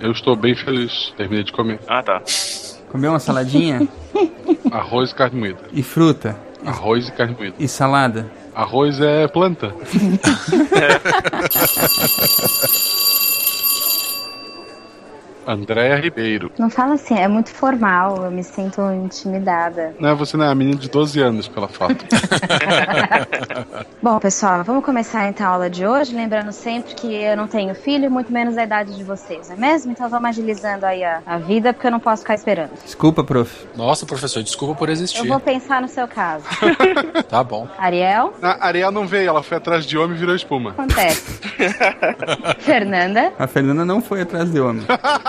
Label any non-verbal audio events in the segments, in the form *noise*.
Eu estou bem feliz. Terminei de comer. Ah, tá. Comeu uma saladinha *laughs* Arroz e carne moída. e fruta Arroz e carne moída. e salada. Arroz é planta. *laughs* *laughs* Andréa Ribeiro. Não fala assim, é muito formal, eu me sinto intimidada. Não é você, não é a menina de 12 anos pela foto. *laughs* Bom, pessoal, vamos começar então a aula de hoje, lembrando sempre que eu não tenho filho, muito menos a idade de vocês, não é mesmo? Então vamos agilizando aí a, a vida, porque eu não posso ficar esperando. Desculpa, prof. Nossa, professor, desculpa por Eu existir. vou pensar no seu caso. *laughs* Tá bom. Ariel, A Ariel não veio, ela foi atrás de homem e virou espuma. acontece. *laughs* Fernanda, A Fernanda não foi atrás de homem.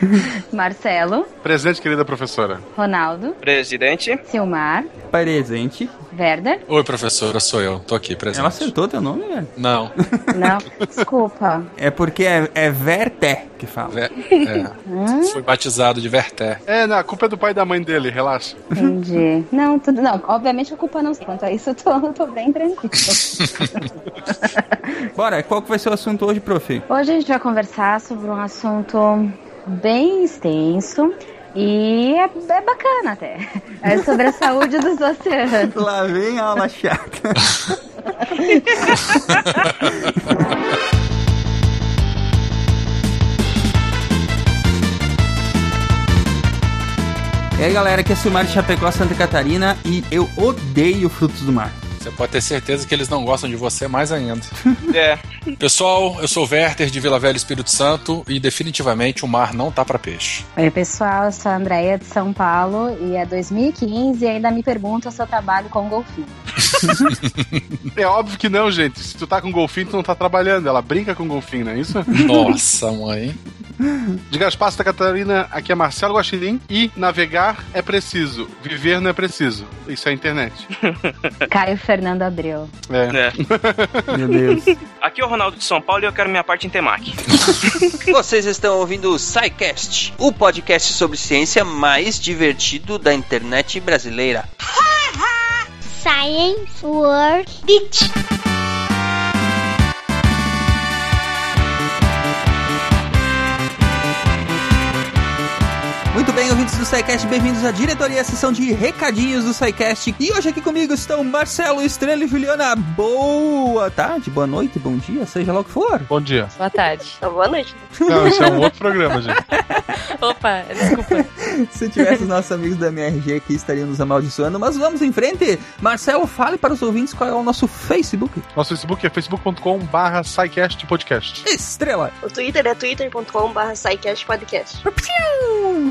*laughs* Marcelo, Presente, querida professora. Ronaldo, Presidente. Silmar, Presente. Werder. Oi, professora, sou eu. Tô aqui, presente. Ela acertou teu nome, velho? Não. *laughs* Não, desculpa. É porque é, é Verte que fala. Ve- é. Fui batizado de Verté. É, não, a culpa é do pai e da mãe dele, relaxa. Entendi. Não, tudo. Não, obviamente a culpa não. Quanto a isso, eu tô, tô bem tranquilo. *laughs* Bora, qual que vai ser o assunto hoje, prof? Hoje a gente vai conversar sobre um assunto bem extenso e é, é bacana até. É sobre a saúde dos oceanos. Lá vem a aula chata. E aí galera, aqui é Silmar de Chapecó, Santa Catarina e eu odeio frutos do mar. Você pode ter certeza que eles não gostam de você mais ainda. *laughs* É. Pessoal, eu sou o Werther de Vila Velha Espírito Santo e definitivamente o mar não tá pra peixe. Oi pessoal, eu sou a Andrea de São Paulo e é 2015 e ainda me perguntam se eu trabalho com golfinho. *laughs* É óbvio que não, gente. Se tu tá com golfinho, tu não tá trabalhando. Ela brinca com golfinho, não é isso? Nossa, mãe. *laughs* De Gaspar, Santa Catarina, aqui é Marcelo Guaxinim. E navegar é preciso, viver não é preciso. Isso é internet. *laughs* Caio Fernando Abreu. É. É. *laughs* Meu Deus. Aqui é o Ronaldo de São Paulo e eu quero minha parte em Temaki. Vocês estão ouvindo o SciCast, o podcast sobre ciência mais divertido da internet brasileira. Science World Beach. Muito bem, ouvintes do SciCast, bem-vindos à diretoria, à sessão de recadinhos do SciCast. E hoje aqui comigo estão Marcelo, Estrela e Juliana. Boa tarde, boa noite, bom dia, seja lá o que for. Bom dia. Boa tarde. Boa noite. Não, isso é um outro programa, gente. *laughs* Opa, desculpa. *laughs* Se tivesse os nossos amigos da MRG aqui, estariam nos amaldiçoando. Mas vamos em frente. Marcelo, fale para os ouvintes qual é o nosso Facebook. Nosso Facebook é facebook.com barra Podcast. Estrela. O Twitter é twitter.com.br podcast. Piu,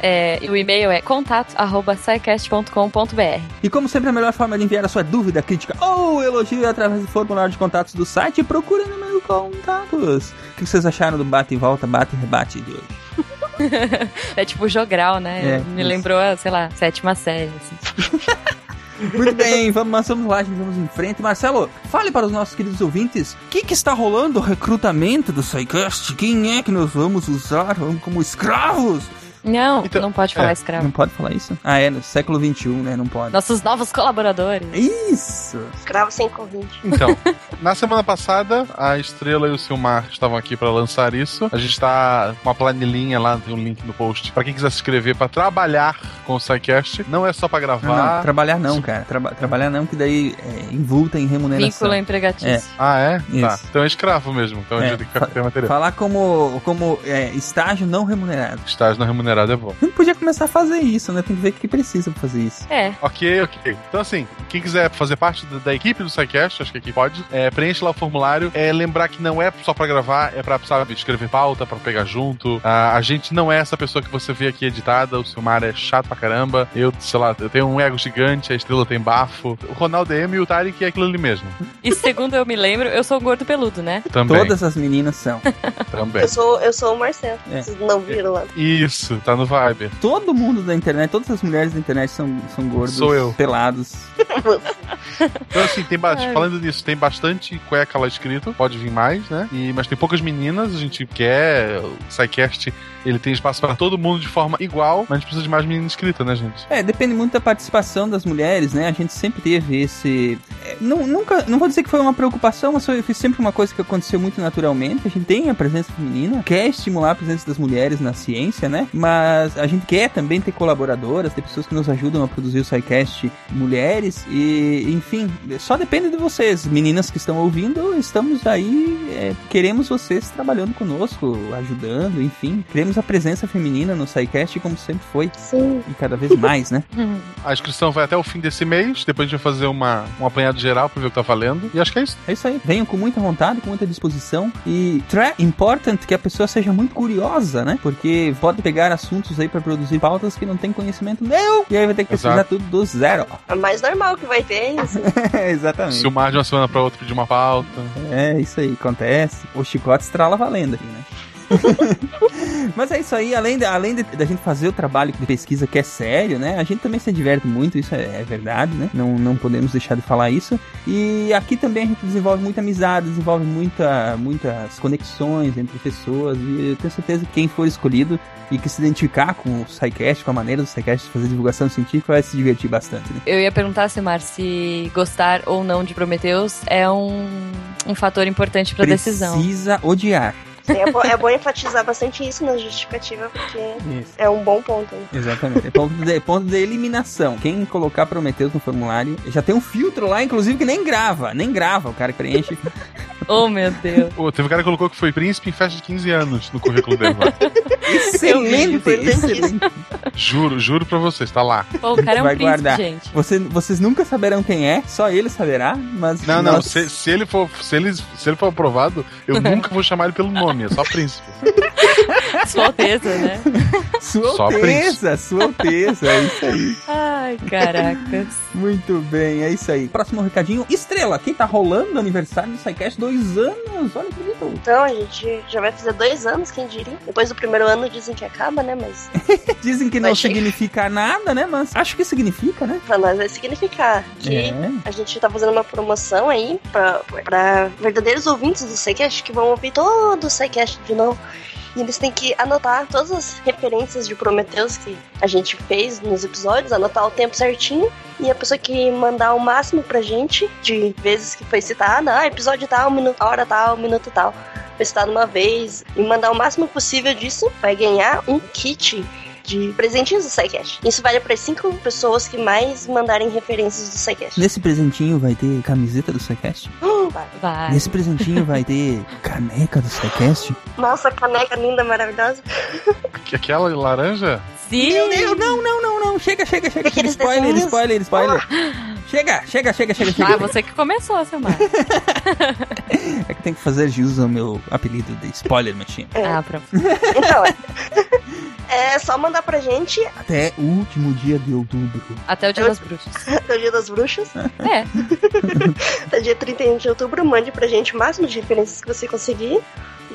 É, e o e-mail é contato@scicast.com.br. E como sempre, a melhor forma de enviar a sua dúvida, crítica ou elogio é através do formulário de contatos do site. Procure no meu contatos. O que vocês acharam do bate e volta, bate e rebate de hoje? *laughs* É tipo jogral, né? É, Me isso. lembrou, a, sei lá, sétima série. Assim. *laughs* Muito bem, vamos, vamos lá, gente, vamos em frente. Marcelo, fale para os nossos queridos ouvintes o que, que está rolando o recrutamento do SciCast? Quem é que nós vamos usar como escravos? Não, Então, não pode falar é, escravo. Não pode falar isso? Ah, é, no século XXI, né? Não pode. Nossos novos colaboradores. Isso! Escravo sem convite. Então, *laughs* na semana passada, a Estrela e o Silmar estavam aqui para lançar isso. A gente tá com uma planilhinha lá, tem um link no post. Para quem quiser se inscrever para trabalhar com o SciCast, não é só para Não, gravar. não, trabalhar não, cara. Traba- trabalhar não, que daí é invulta em remuneração. Vínculo empregatício. Ah, é? Tá. Isso. Então é escravo mesmo. Então a É, gente tem que ter material. Falar como, como é, estágio não remunerado. Estágio não remunerado é bom. Não podia começar a fazer isso, né? Tem que ver o que precisa pra fazer isso. É. Ok, ok. Então, assim, quem quiser fazer parte da, da equipe do SciCast, acho que aqui pode, é, preenche lá o formulário. É, lembrar que não é só pra gravar, é pra, sabe, escrever pauta, pra pegar junto. Ah, a gente não é essa pessoa que você vê aqui editada. O Silmar é chato pra caramba. Eu, sei lá, eu tenho um ego gigante, a estrela tem bafo. O Ronaldo é M e o Tarek é aquilo ali mesmo. E segundo eu me lembro, eu sou um gordo peludo, né? Também. Todas as meninas são. Também. Eu sou, eu sou o Marcelo. É. Vocês não viram lá. Isso, tá no vibe. Todo mundo da internet, todas as mulheres da internet são, são gordos. Sou eu. Pelados. *laughs* Então, assim, tem ba- Ai. falando nisso, tem bastante cueca lá escrito, pode vir mais, né? E, mas tem poucas meninas, a gente quer. O SciCast ele tem espaço para todo mundo de forma igual, mas a gente precisa de mais menina inscrita, né, gente? É, depende muito da participação das mulheres, né? A gente sempre teve esse. é, não, nunca, não vou dizer que foi uma preocupação, mas foi, foi sempre uma coisa que aconteceu muito naturalmente. A gente tem a presença feminina, quer estimular a presença das mulheres na ciência, né? Mas a gente quer também ter colaboradoras, ter pessoas que nos ajudam a produzir o SciCast mulheres e, enfim, só depende de vocês, meninas que estão ouvindo, estamos aí, é, queremos vocês trabalhando conosco, ajudando, enfim, queremos a presença feminina no SciCast como sempre foi. Sim. E cada vez mais, né? *laughs* A inscrição vai até o fim desse mês, depois a gente vai fazer uma, um apanhado geral pra ver o que tá valendo. E acho que é isso. É isso aí. Venham com muita vontade, com muita disposição. E é important que a pessoa seja muito curiosa, né? Porque pode pegar assuntos aí pra produzir pautas que não tem conhecimento nenhum. E aí vai ter que pesquisar Exato. tudo do zero. É mais normal que vai ter é isso. *laughs* Exatamente. Se o Mar de uma semana pra outra pedir uma pauta. É, isso aí, acontece. O chicote estrala valendo aqui, né? *laughs* Mas é isso aí, além, de, além da gente fazer o trabalho de pesquisa que é sério, né? A gente também se diverte muito, isso é, é verdade, né? Não, não podemos deixar de falar isso. E aqui também a gente desenvolve muita amizade, desenvolve muita, muitas conexões entre pessoas. E eu tenho certeza que quem for escolhido e que se identificar com o SciCast, com a maneira do SciCast de fazer divulgação científica, vai se divertir bastante, né? Eu ia perguntar, Simar, se gostar ou não de Prometheus é um, um fator importante pra decisão. Precisa odiar. Sim, é, bom, é bom enfatizar bastante isso na justificativa, porque Isso. é um bom ponto. né? Exatamente. É ponto de, ponto de eliminação. Quem colocar Prometheus no formulário, já tem um filtro lá, inclusive, que nem grava. Nem grava. O cara preenche. Oh, meu Deus. Pô, teve um cara que colocou que foi príncipe em festa de 15 anos no currículo dele. lá. excelente, excelente. Juro, juro pra vocês, tá lá. Pô, o cara é um Vai príncipe, guardar. gente. Você, vocês nunca saberão quem é, só ele saberá, mas. Não, não, se, se ele for, se, ele, se ele for aprovado, eu *laughs* nunca vou chamar ele pelo nome, é só príncipe. *laughs* *laughs* Sua Alteza, né? Sua Só Alteza, Sua Alteza, é isso aí. *laughs* Ai, caracas. Muito bem, é isso aí. Próximo recadinho: Estrela, quem tá rolando o aniversário do SciCast? Dois anos, olha que bonito. Então, a gente já vai fazer dois anos, quem diria. Depois do primeiro ano dizem que acaba, né? Mas *laughs* Dizem que não Vai chegar. significa nada, né? Mas acho que significa, né? pra nós vai significar que É. a gente tá fazendo uma promoção aí pra, pra verdadeiros ouvintes do SciCast que vão ouvir todo o SciCast de novo. E eles têm que anotar todas as referências de Prometheus que a gente fez nos episódios, anotar o tempo certinho. E a pessoa que mandar o máximo pra gente de vezes que foi citada, ah, episódio tal, minuto, hora tal, minuto tal, foi citado uma vez, e mandar o máximo possível disso, vai ganhar um kit de presentinhos do SciCast. Isso vale para cinco pessoas que mais mandarem referências do SciCast. Nesse presentinho vai ter camiseta do SciCast? *gasps* Vai. Vai. Nesse presentinho vai ter caneca do SciCast? Nossa, caneca linda, maravilhosa. Que- Aquela laranja? Sim. Meu Deus, não, não, não, não. Chega, chega, chega. Spoiler, desenhos. spoiler, spoiler. Chega, chega, chega, chega, chega. Ah, você que começou, Simar. *laughs* É que tem que fazer jus ao meu apelido de spoiler machine. Ah, pronto. Então, é, *laughs* é só mandar pra gente Até o último dia de outubro. Até o Dia das Bruxas. *laughs* até o Dia das Bruxas, É. *laughs* até dia 31 de outubro, mande pra gente o máximo de referências que você conseguir.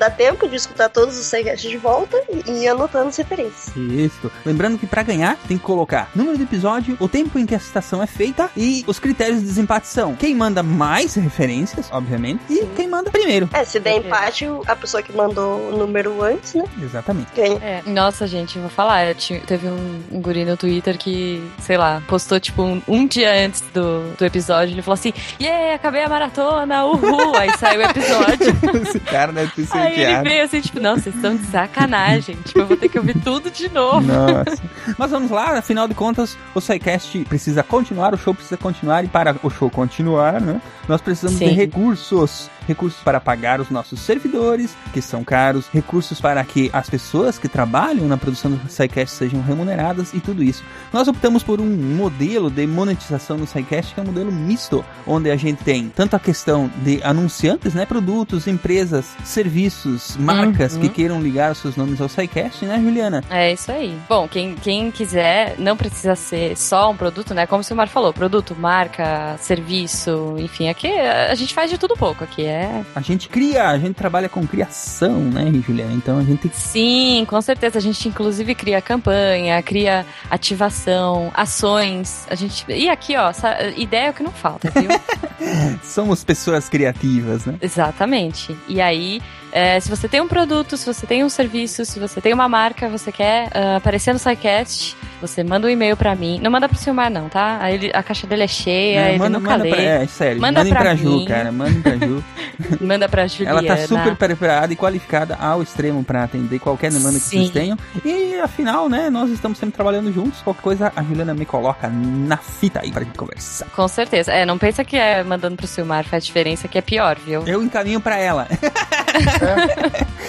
Dá tempo de escutar todos os SciCast de volta e ir anotando as referências. Isso. Lembrando que pra ganhar tem que colocar número do episódio, o tempo em que a citação é feita e os critérios de desempate são quem manda mais referências, obviamente, e quem manda primeiro. É, se der empate, a pessoa que mandou o número antes, né, Exatamente. ganha. É. Nossa, gente, vou falar. eu ti- teve um, um guri no Twitter que, sei lá, postou tipo um, um dia antes do, do episódio. Ele falou assim: Yeah, acabei a maratona, uhul! Aí saiu o episódio. *laughs* Esse cara deve ter *laughs* Aí ele sorteado. veio assim, tipo, não, vocês estão de sacanagem. tipo, eu vou ter que ouvir tudo de novo. Nossa. *laughs* Mas vamos lá, afinal de contas, o SciCast precisa continuar, o show precisa continuar, e para o show continuar, né? Nós precisamos de Sim. recursos. Recursos para pagar os nossos servidores, que são caros, recursos para que as pessoas que trabalham na produção do SciCast sejam remuneradas e tudo isso. Nós optamos por um modelo de monetização no SciCast que é um modelo misto, onde a gente tem tanto a questão de anunciantes, né? Produtos, empresas, serviços, marcas Uhum. que queiram ligar os seus nomes ao SciCast, né, Juliana? É isso aí. Bom, quem, quem quiser, não precisa ser só um produto, né? Como o Silmar falou, produto, marca, serviço, enfim, aqui a gente faz de tudo pouco. Aqui é. A gente cria, a gente trabalha com criação, né, Juliana? Então a gente Sim, com certeza. A gente inclusive cria campanha, cria ativação, ações. A gente. E aqui, ó, essa ideia é o que não falta, viu? *laughs* somos pessoas criativas, né? Exatamente. E aí, É, se você tem um produto, se você tem um serviço, se você tem uma marca, você quer ah, aparecer no SciCast, você manda um e-mail pra mim. Não manda pro Silmar, não, tá? Aí ele- a caixa dele é cheia, Não, ele manda, nunca manda lê. pra, é, sério, Manda mandem pra pra, Ju, cara. Mandem pra Ju. *laughs* Manda pra Juliana. Ela tá super preparada e qualificada ao extremo pra atender qualquer demanda que Sim. vocês tenham. E afinal, né, nós estamos sempre trabalhando juntos. Qualquer coisa, a Juliana me coloca na fita aí pra gente conversar. Com certeza. É, não pensa que é mandando pro Silmar faz diferença, que é pior, viu? Eu encaminho pra ela. *laughs* *laughs*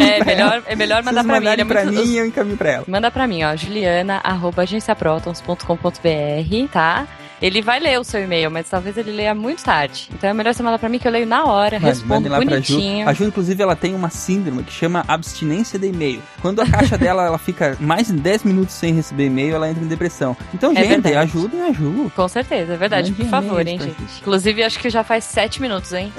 É melhor, é melhor mandar pra mim. é pra muito- mim eu encaminho pra ela. Manda pra mim, ó, juliana.agenciaprotons.com.br, tá? Ele vai ler o seu e-mail, mas talvez ele leia muito tarde. Então é melhor você mandar pra mim que eu leio na hora, Mande- respondo lá pra Ju. bonitinho. A Ju, inclusive, ela tem uma síndrome que chama abstinência de e-mail. Quando a caixa *laughs* dela ela fica mais de 10 minutos sem receber e-mail, ela entra em depressão. Então, É gente, verdade. ajudem a Ju. Com certeza, é verdade. Mande Por favor, hein, gente. Inclusive, acho que já faz sete minutos, hein?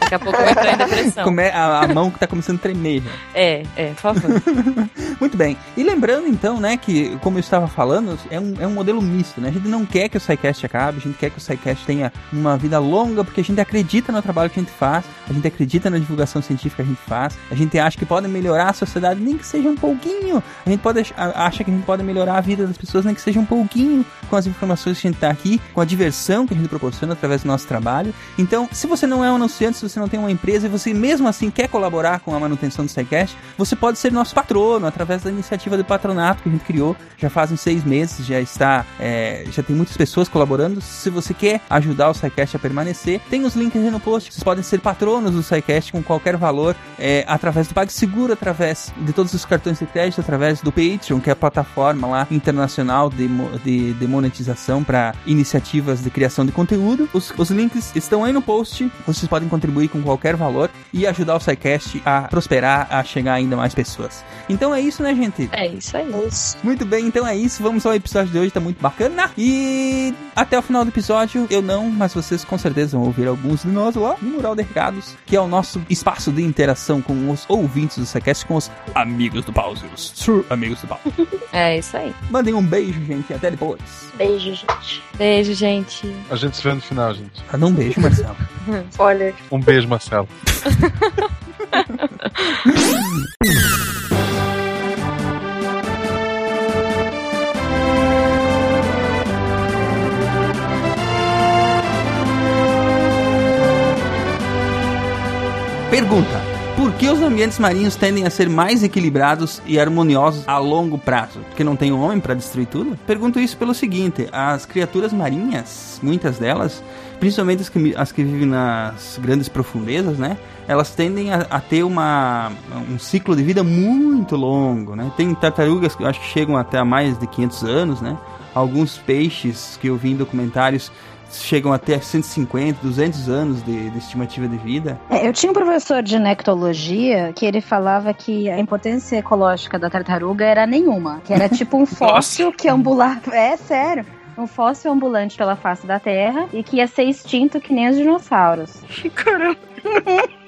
Daqui a pouco eu vou entrar em *laughs* depressão. Come- a, a mão que tá começando a tremer. já. É, é, por favor. *laughs* Muito bem. E lembrando, então, né, que, como eu estava falando, é um, é um modelo misto, né? A gente não quer que o SciCast acabe, a gente quer que o SciCast tenha uma vida longa, porque a gente acredita no trabalho que a gente faz, a gente acredita na divulgação científica que a gente faz, a gente acha que pode melhorar a sociedade, nem que seja um pouquinho. A gente pode acha que a gente pode melhorar a vida das pessoas, nem que seja um pouquinho, com as informações que a gente tá aqui, com a diversão que a gente proporciona através do nosso trabalho. Então, se você não é um anunciante, se você não tem uma empresa e você mesmo assim quer colaborar com a manutenção do SciCast, você pode ser nosso patrono através da iniciativa do patronato que a gente criou. Já fazem seis meses, já está, é, já tem muitas pessoas colaborando. Se você quer ajudar o SciCast a permanecer, tem os links aí no post. Vocês podem ser patronos do SciCast com qualquer valor, é, através do PagSeguro, através de todos os cartões de crédito, através do Patreon, que é a plataforma lá internacional de, de, de monetização para iniciativas de criação de conteúdo. Os, os links estão aí no post. Vocês podem contribuir com qualquer valor e ajudar o SciCast a prosperar, a chegar ainda mais pessoas. Então é isso, né, gente? É isso aí. Muito bem, então é isso. Vamos ao episódio de hoje, tá muito bacana. E até o final do episódio, eu não, mas vocês com certeza vão ouvir alguns de nós lá no Mural de Recados, que é o nosso espaço de interação com os ouvintes do SciCast, com os amigos do pause, os true amigos do pause. *laughs* É isso aí. Mandem um beijo, gente, até depois. Beijo, gente. Beijo, gente. A gente se vê no final, gente. Ah, não um beijo, Marcelo. *laughs* Olha, Um beijo, Marcelo. *laughs* Pergunta: Por que os ambientes marinhos tendem a ser mais equilibrados e harmoniosos a longo prazo? Porque não tem um homem para destruir tudo? Pergunto isso pelo seguinte: as criaturas marinhas, muitas delas, principalmente as que, as que vivem nas grandes profundezas, né? Elas tendem a, a ter uma, um ciclo de vida muito longo, né? Tem tartarugas que eu acho que chegam até a mais de 500 anos, né? Alguns peixes que eu vi em documentários chegam até 150, 200 anos de, de estimativa de vida. É, Eu tinha um professor de nectologia que ele falava que a importância ecológica da tartaruga era nenhuma, que era tipo um *laughs* fóssil que ambulava. É sério. Um fóssil ambulante pela face da Terra e que ia ser extinto que nem os dinossauros. caramba. *laughs*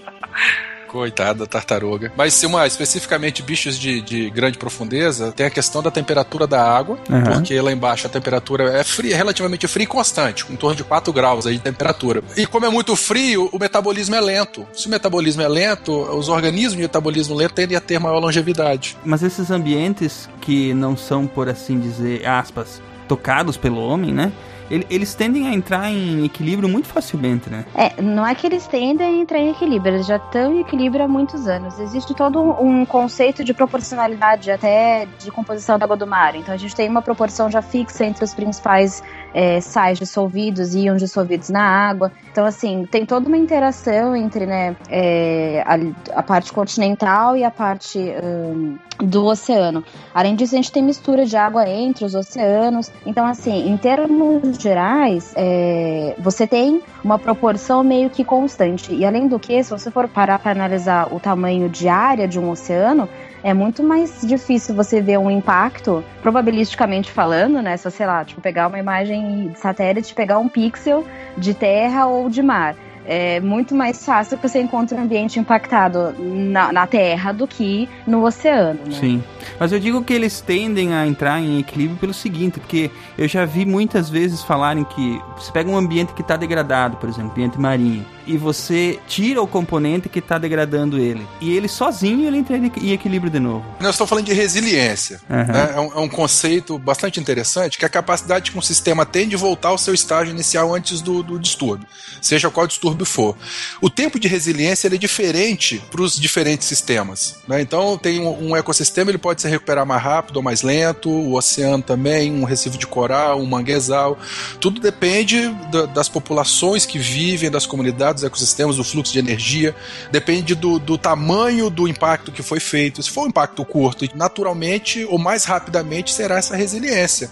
Coitada da tartaruga. Mas se uma, especificamente bichos de, de grande profundeza, tem a questão da temperatura da água, Aham. porque lá embaixo a temperatura é fria, relativamente fria e constante, em torno de 4 graus aí de temperatura. E como é muito frio, o metabolismo é lento. Se o metabolismo é lento, os organismos de metabolismo lento tendem a ter maior longevidade. Mas esses ambientes que não são, por assim dizer, aspas, tocados pelo homem, né? Ele- Eles tendem a entrar em equilíbrio muito facilmente, né? É, não é que eles tendem a entrar em equilíbrio, eles já estão em equilíbrio há muitos anos. Existe todo um conceito de proporcionalidade até de composição da água do mar. Então a gente tem uma proporção já fixa entre os principais é, sais dissolvidos e íons dissolvidos na água. Então, assim, tem toda uma interação entre né, é, a, a parte continental e a parte hum, do oceano. Além disso, a gente tem mistura de água entre os oceanos. Então, assim, em termos gerais, é, você tem uma proporção meio que constante. E além do que, se você for parar para analisar o tamanho de área de um oceano, é muito mais difícil você ver um impacto, probabilisticamente falando, né? Se sei lá, tipo, pegar uma imagem de satélite, pegar um pixel de terra ou de mar. É muito mais fácil que você encontre um ambiente impactado na, na terra do que no oceano, né? Sim. Mas eu digo que eles tendem a entrar em equilíbrio pelo seguinte, porque eu já vi muitas vezes falarem que você pega um ambiente que está degradado, por exemplo, ambiente marinho, e você tira o componente que tá degradando ele. E ele sozinho ele entra em equilíbrio de novo. Nós estamos falando de resiliência. Uhum. né? É, um, é um conceito bastante interessante, que é a capacidade que um sistema tem de voltar ao seu estágio inicial antes do, do distúrbio, seja qual distúrbio for. O tempo de resiliência é diferente para os diferentes sistemas. né? Então, tem um, um ecossistema, ele pode se recuperar mais rápido ou mais lento, o oceano também, um recife de coral, um manguezal. Tudo depende da- das populações que vivem, das comunidades, dos ecossistemas, do fluxo de energia, depende do, do tamanho do impacto que foi feito. Se for um impacto curto, naturalmente ou mais rapidamente será essa resiliência.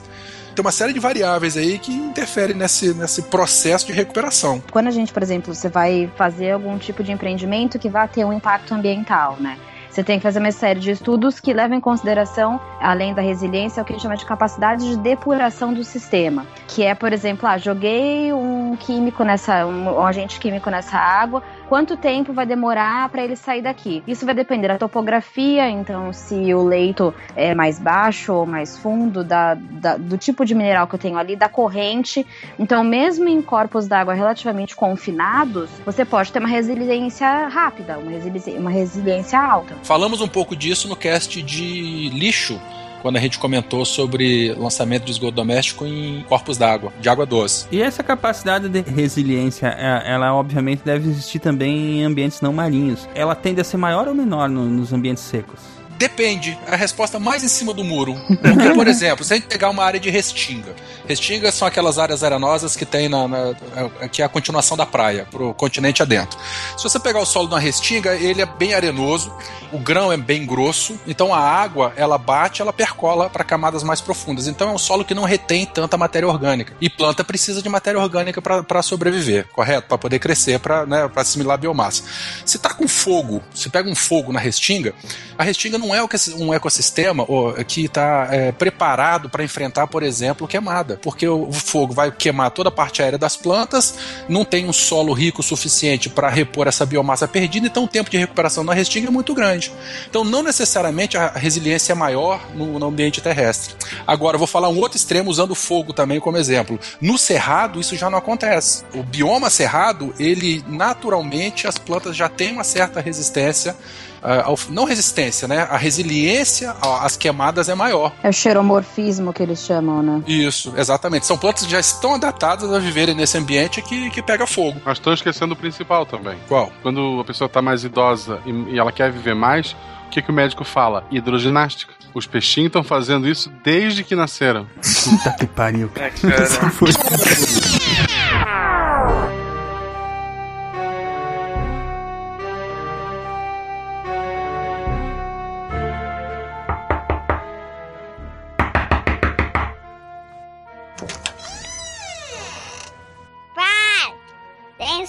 Tem uma série de variáveis aí que interferem nesse, nesse processo de recuperação. Quando a gente, por exemplo, você vai fazer algum tipo de empreendimento que vai ter um impacto ambiental, né? Você tem que fazer uma série de estudos que levam em consideração, além da resiliência, o que a gente chama de capacidade de depuração do sistema. Que é, por exemplo, ah, joguei um químico nessa, um, um agente químico nessa água, quanto tempo vai demorar para ele sair daqui? Isso vai depender da topografia, então se o leito é mais baixo ou mais fundo, da, da- do tipo de mineral que eu tenho ali, da corrente. Então, mesmo em corpos d'água relativamente confinados, você pode ter uma resiliência rápida, uma, resili- uma resiliência alta. Falamos um pouco disso no cast de lixo, quando a gente comentou sobre lançamento de esgoto doméstico em corpos d'água, de água doce. E essa capacidade de resiliência, é- ela obviamente deve existir também em ambientes não marinhos. Ela tende a ser maior ou menor no- nos ambientes secos? Depende, a resposta mais em cima do muro. Porque, por *laughs* exemplo, se a gente pegar uma área de restinga, restingas são aquelas áreas arenosas que tem na, na- é- que é a continuação da praia, pro continente adentro. Se você pegar o solo de uma restinga, ele é bem arenoso, o grão é bem grosso, então a água ela bate, ela percola para camadas mais profundas. Então é um solo que não retém tanta matéria orgânica. E planta precisa de matéria orgânica para sobreviver, correto? Para poder crescer, para né, pra assimilar a biomassa. Se tá com fogo, se pega um fogo na restinga, a restinga não é o que- um ecossistema ó, que está preparado para enfrentar, por exemplo, queimada, porque o fogo vai queimar toda a parte aérea das plantas, não tem um solo rico suficiente para repor essa biomassa perdida, então o tempo de recuperação na restinga é muito grande. Então, não necessariamente a resiliência é maior no, no ambiente terrestre. Agora, vou falar um outro extremo usando o fogo também como exemplo. No cerrado, isso já não acontece. O bioma cerrado, ele naturalmente, as plantas já têm uma certa resistência. Ah, ao- não resistência, né? A resiliência às queimadas é maior. É o xeromorfismo que eles chamam, né? Isso, exatamente. São plantas que já estão adaptadas a viverem nesse ambiente que, que pega fogo. Mas estão esquecendo o principal também. Qual? Quando a pessoa tá mais idosa e, e ela quer viver mais, o que, que o médico fala? Hidroginástica. Os peixinhos estão fazendo isso desde que nasceram. Puta que pariu, cara. *laughs*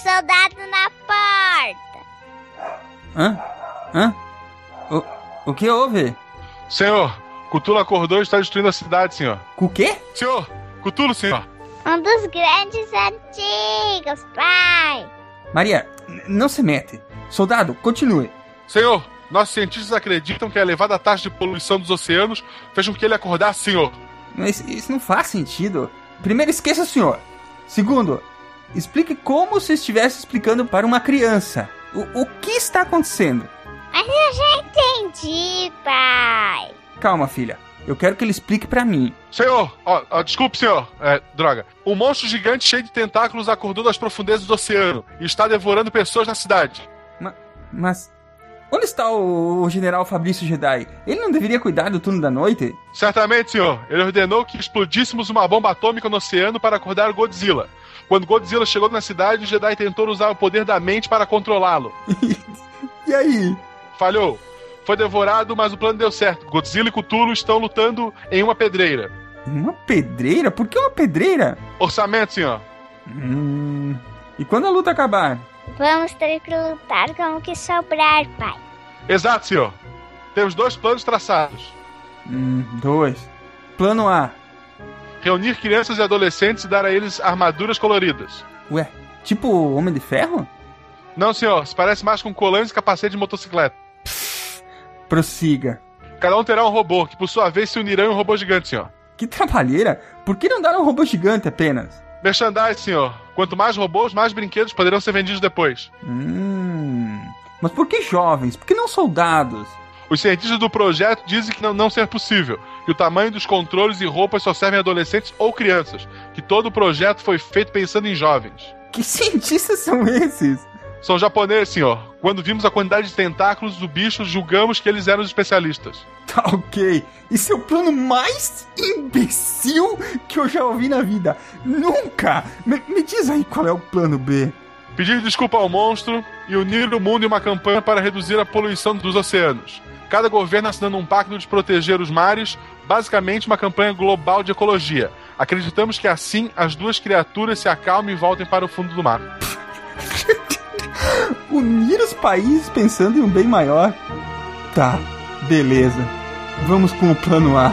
soldado na porta. Hã? Hã? O, o que houve? Senhor, Cutulo acordou e está destruindo a cidade, senhor. O quê? Senhor, Cutulo, senhor. Um dos grandes antigos, pai. Maria, não se mete. Soldado, continue. Senhor, nossos cientistas acreditam que a elevada taxa de poluição dos oceanos fez com que ele acordasse, senhor. Mas isso não faz sentido. Primeiro, esqueça o senhor. Segundo, explique como se estivesse explicando para uma criança. O, o que está acontecendo? Mas eu já entendi, pai. Calma, filha. Eu quero que ele explique para mim. Senhor, ó, ó, desculpe, senhor. É, droga. Um monstro gigante cheio de tentáculos acordou das profundezas do oceano e está devorando pessoas na cidade. Mas onde está o, o general Fabrício Jedi? Ele não deveria cuidar do turno da noite? Certamente, senhor. Ele ordenou que explodíssemos uma bomba atômica no oceano para acordar o Godzilla. Quando Godzilla chegou na cidade, o Jedi tentou usar o poder da mente para controlá-lo. *laughs* e aí? Falhou. Foi devorado, mas o plano deu certo. Godzilla e Cthulhu estão lutando em uma pedreira. Uma pedreira? Por que uma pedreira? Orçamento, senhor. Hum. E quando a luta acabar? Vamos ter que lutar com o que sobrar, pai. Exato, senhor. Temos dois planos traçados. Hum, dois. Plano A. Reunir crianças e adolescentes e dar a eles armaduras coloridas. Ué, tipo Homem de Ferro? Não, senhor. Se parece mais com colantes e capacete de motocicleta. Prossiga. Cada um terá um robô, que por sua vez se unirão em um robô gigante, senhor. Que trabalheira! Por que não dar um robô gigante apenas? Merchandise, senhor. Quanto mais robôs, mais brinquedos poderão ser vendidos depois. Hum. Mas por que jovens? Por que não soldados? Os cientistas do projeto dizem que não, não ser possível, que o tamanho dos controles e roupas só servem a adolescentes ou crianças, que todo o projeto foi feito pensando em jovens. Que cientistas são esses? São japoneses, senhor. Quando vimos a quantidade de tentáculos do bicho, julgamos que eles eram os especialistas. *laughs* Tá ok. Isso é o plano mais imbecil que eu já ouvi na vida. Nunca! Me, me diz aí qual é o plano B. Pedir desculpa ao monstro e unir o mundo em uma campanha para reduzir a poluição dos oceanos. Cada governo assinando um pacto de proteger os mares, basicamente uma campanha global de ecologia. Acreditamos que assim as duas criaturas se acalmem e voltem para o fundo do mar. *laughs* Unir os países pensando em um bem maior? Tá, beleza. Vamos com o plano A.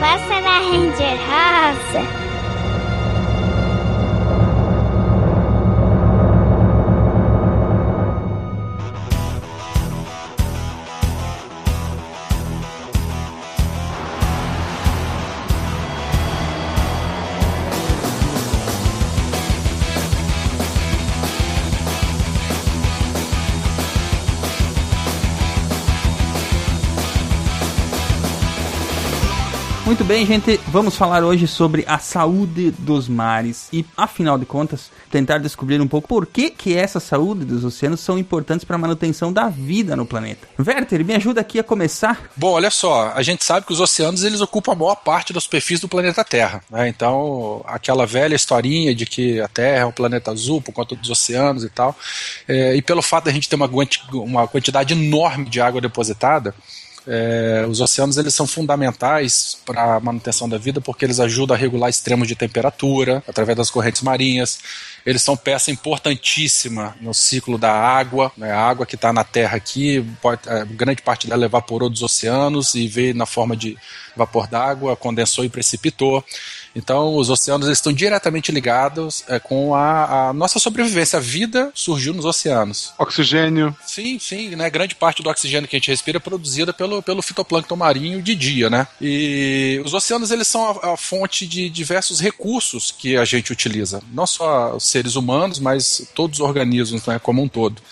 Passa na Ranger Rosa. Muito bem, gente, vamos falar hoje sobre a saúde dos mares e, afinal de contas, tentar descobrir um pouco por que, que essa saúde dos oceanos são importantes para a manutenção da vida no planeta. Werther, me ajuda aqui a começar. Bom, olha só, a gente sabe que os oceanos eles ocupam a maior parte da superfície do planeta Terra. Né? Então, aquela velha historinha de que a Terra é um planeta azul por conta dos oceanos e tal, é, e pelo fato de a gente ter uma, uma quantidade enorme de água depositada, é, os oceanos eles são fundamentais para a manutenção da vida porque eles ajudam a regular extremos de temperatura através das correntes marinhas. Eles são peça importantíssima no ciclo da água. Né? A água que está na Terra aqui, pode, é, grande parte dela evaporou dos oceanos e veio na forma de vapor d'água, condensou e precipitou. Então, os oceanos estão diretamente ligados é, com a, a, nossa sobrevivência. A vida surgiu nos oceanos. Oxigênio. Sim, sim. Né? Grande parte do oxigênio que a gente respira é produzida pelo, pelo fitoplâncton marinho de dia, né? E os oceanos, eles são a, a fonte de diversos recursos que a gente utiliza. Não só os seres humanos, mas todos os organismos, né, como um todo.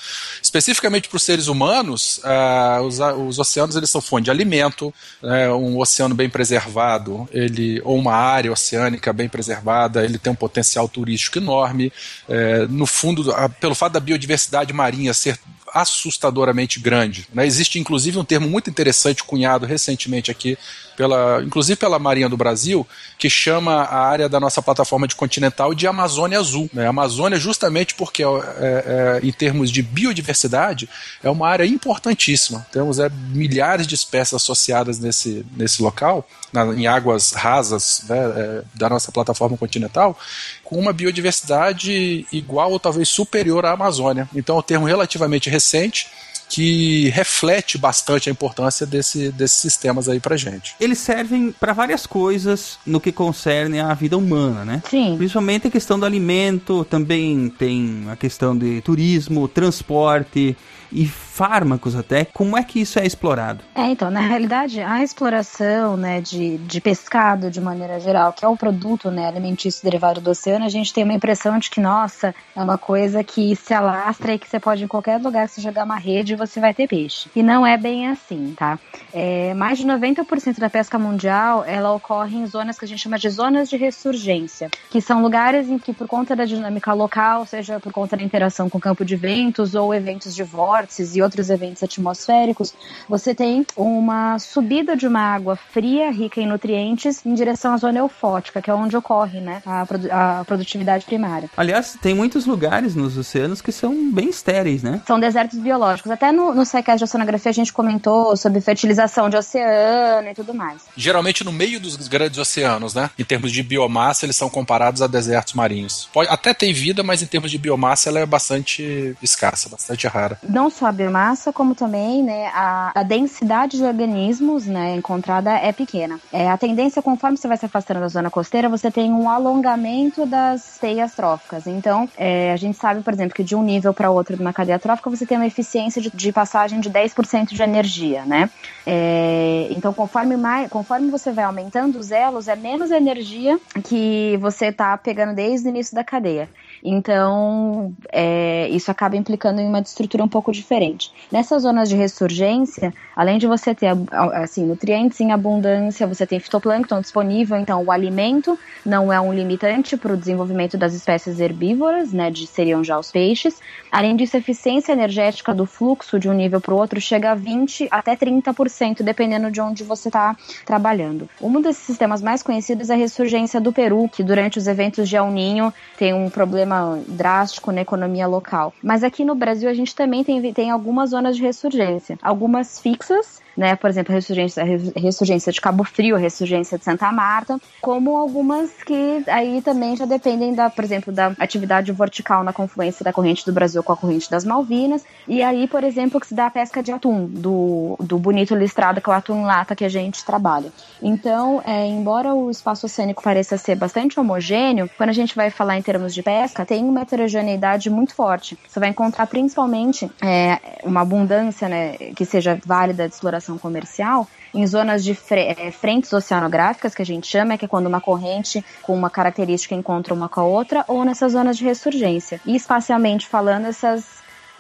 Especificamente para os seres humanos, uh, os, os, oceanos eles são fonte de alimento, né, um oceano bem preservado, ele ou uma área oceânica bem preservada, ele tem um potencial turístico enorme. É, no fundo, a, pelo fato da biodiversidade marinha ser assustadoramente grande. Né? Existe inclusive um termo muito interessante cunhado recentemente aqui pela, inclusive pela Marinha do Brasil, que chama a área da nossa plataforma de continental de Amazônia Azul. Né? Amazônia, justamente porque, é, é, em termos de biodiversidade, é uma área importantíssima. Temos é, milhares de espécies associadas nesse, nesse local, na, em águas rasas né, é, da nossa plataforma continental, com uma biodiversidade igual ou talvez superior à Amazônia. Então, é um termo relativamente recente que reflete bastante a importância desse, desses sistemas aí pra gente. Eles servem para várias coisas no que concerne à vida humana, né? Sim. Principalmente a questão do alimento, também tem a questão de turismo, transporte e fármacos até. Como é que isso é explorado? É, então, na realidade, a exploração né, de, de pescado de maneira geral, que é o produto né, alimentício derivado do oceano, a gente tem uma impressão de que, nossa, é uma coisa que se alastra e que você pode em qualquer lugar, se jogar uma rede, você vai ter peixe. E não é bem assim, tá? É, mais de 90% da pesca mundial, ela ocorre em zonas que a gente chama de zonas de ressurgência, que são lugares em que, por conta da dinâmica local, seja por conta da interação com o campo de ventos ou eventos de vórtices e outros eventos atmosféricos, você tem uma subida de uma água fria, rica em nutrientes, em direção à zona eufótica, que é onde ocorre né, a, produ a produtividade primária. Aliás, tem muitos lugares nos oceanos que são bem estéreis, né? São desertos biológicos. Até no, no SciCast de oceanografia a gente comentou sobre fertilização de oceano e tudo mais. Geralmente no meio dos grandes oceanos, né? Em termos de biomassa, eles são comparados a desertos marinhos. Pode, até tem vida, mas em termos de biomassa ela é bastante escassa, bastante rara. Não só a biomassa, como também né, a, a densidade de organismos né, encontrada é pequena. É, a tendência, conforme você vai se afastando da zona costeira, você tem um alongamento das teias tróficas. Então, é, a gente sabe, por exemplo, que de um nível para outro de uma cadeia trófica você tem uma eficiência de de passagem de 10% de energia, né? É, então, conforme, mais, conforme você vai aumentando os elos, é menos energia que você está pegando desde o início da cadeia. Então, é, isso acaba implicando em uma estrutura um pouco diferente. Nessas zonas de ressurgência, além de você ter assim, nutrientes em abundância, você tem fitoplâncton disponível, então o alimento não é um limitante para o desenvolvimento das espécies herbívoras, né, de seriam já os peixes. Além disso, a eficiência energética do fluxo de um nível para o outro chega a 20 até 30%, dependendo de onde você está trabalhando. Um desses sistemas mais conhecidos é a ressurgência do Peru, que durante os eventos de El Ninho tem um problema drástico na economia local. Mas aqui no Brasil a gente também tem, tem algumas zonas de ressurgência. Algumas fixas, né? Por exemplo, a ressurgência, a ressurgência de Cabo Frio, a ressurgência de Santa Marta, como algumas que aí também já dependem da, por exemplo, da atividade vertical na confluência da corrente do Brasil com a corrente das Malvinas. E aí, por exemplo, que se dá a pesca de atum, do, do bonito listrado, que é o atum lata que a gente trabalha. Então, é, embora o espaço oceânico pareça ser bastante homogêneo, quando a gente vai falar em termos de pesca, tem uma heterogeneidade muito forte. Você vai encontrar principalmente é, uma abundância né, que seja válida de exploração comercial em zonas de é, frentes oceanográficas, que a gente chama, que é quando uma corrente com uma característica encontra uma com a outra, ou nessas zonas de ressurgência. E espacialmente falando, essas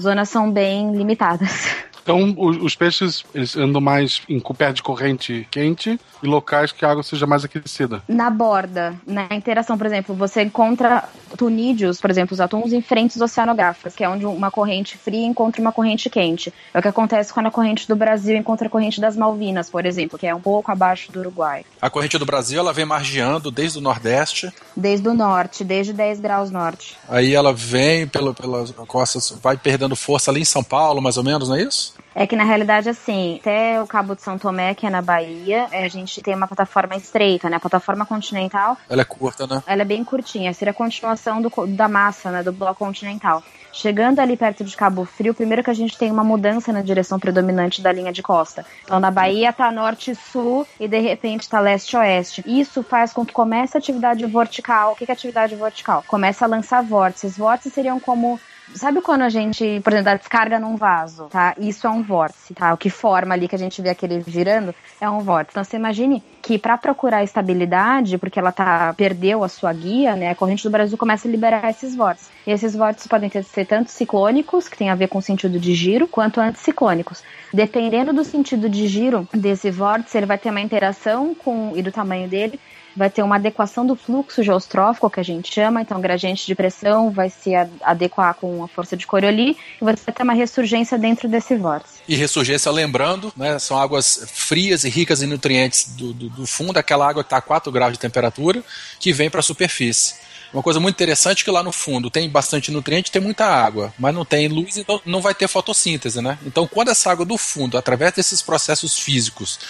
zonas são bem limitadas. *laughs* Então, os, os, peixes eles andam mais em perto de corrente quente e locais que a água seja mais aquecida. Na borda, na interação, por exemplo, você encontra tunídeos, por exemplo, os atuns em frentes oceanográficas, que é onde uma corrente fria encontra uma corrente quente. É o que acontece quando a corrente do Brasil encontra a corrente das Malvinas, por exemplo, que é um pouco abaixo do Uruguai. A corrente do Brasil, ela vem margeando desde o Nordeste. Desde o Norte, desde 10 graus Norte. Aí ela vem pelo, pelas costas, vai perdendo força ali em São Paulo, mais ou menos, não é isso? É que na realidade, assim, até o Cabo de São Tomé, que é na Bahia, a gente tem uma plataforma estreita, né? A plataforma continental. Ela é curta, né? Ela é bem curtinha, seria a continuação do, da massa, né? Do bloco continental. Chegando ali perto de Cabo Frio, primeiro que a gente tem uma mudança na direção predominante da linha de costa. Então, na Bahia tá norte-sul e de repente tá leste-oeste. Isso faz com que comece a atividade vertical. O que é atividade vertical? Começa a lançar vórtices. Vórtices seriam como Sabe quando a gente, por exemplo, dá descarga num vaso, tá? Isso é um vórtice, tá? O que forma ali que a gente vê aquele girando é um vórtice. Então você imagine que para procurar estabilidade, porque ela tá perdeu a sua guia, né? A corrente do Brasil começa a liberar esses vórtices. E esses vórtices podem ser tanto ciclônicos, que tem a ver com o sentido de giro, quanto anticiclônicos. Dependendo do sentido de giro desse vórtice, ele vai ter uma interação com e do tamanho dele vai ter uma adequação do fluxo geostrófico, que a gente chama, então gradiente de pressão vai se adequar com a força de Coriolis e você vai ter uma ressurgência dentro desse vórtice. E ressurgência, lembrando, né, são águas frias e ricas em nutrientes do, do, do fundo, aquela água que está a 4 graus de temperatura, que vem para a superfície. Uma coisa muito interessante é que lá no fundo tem bastante nutriente, tem muita água, mas não tem luz, então não vai ter fotossíntese, né? Então, quando essa água do fundo, através desses processos físicos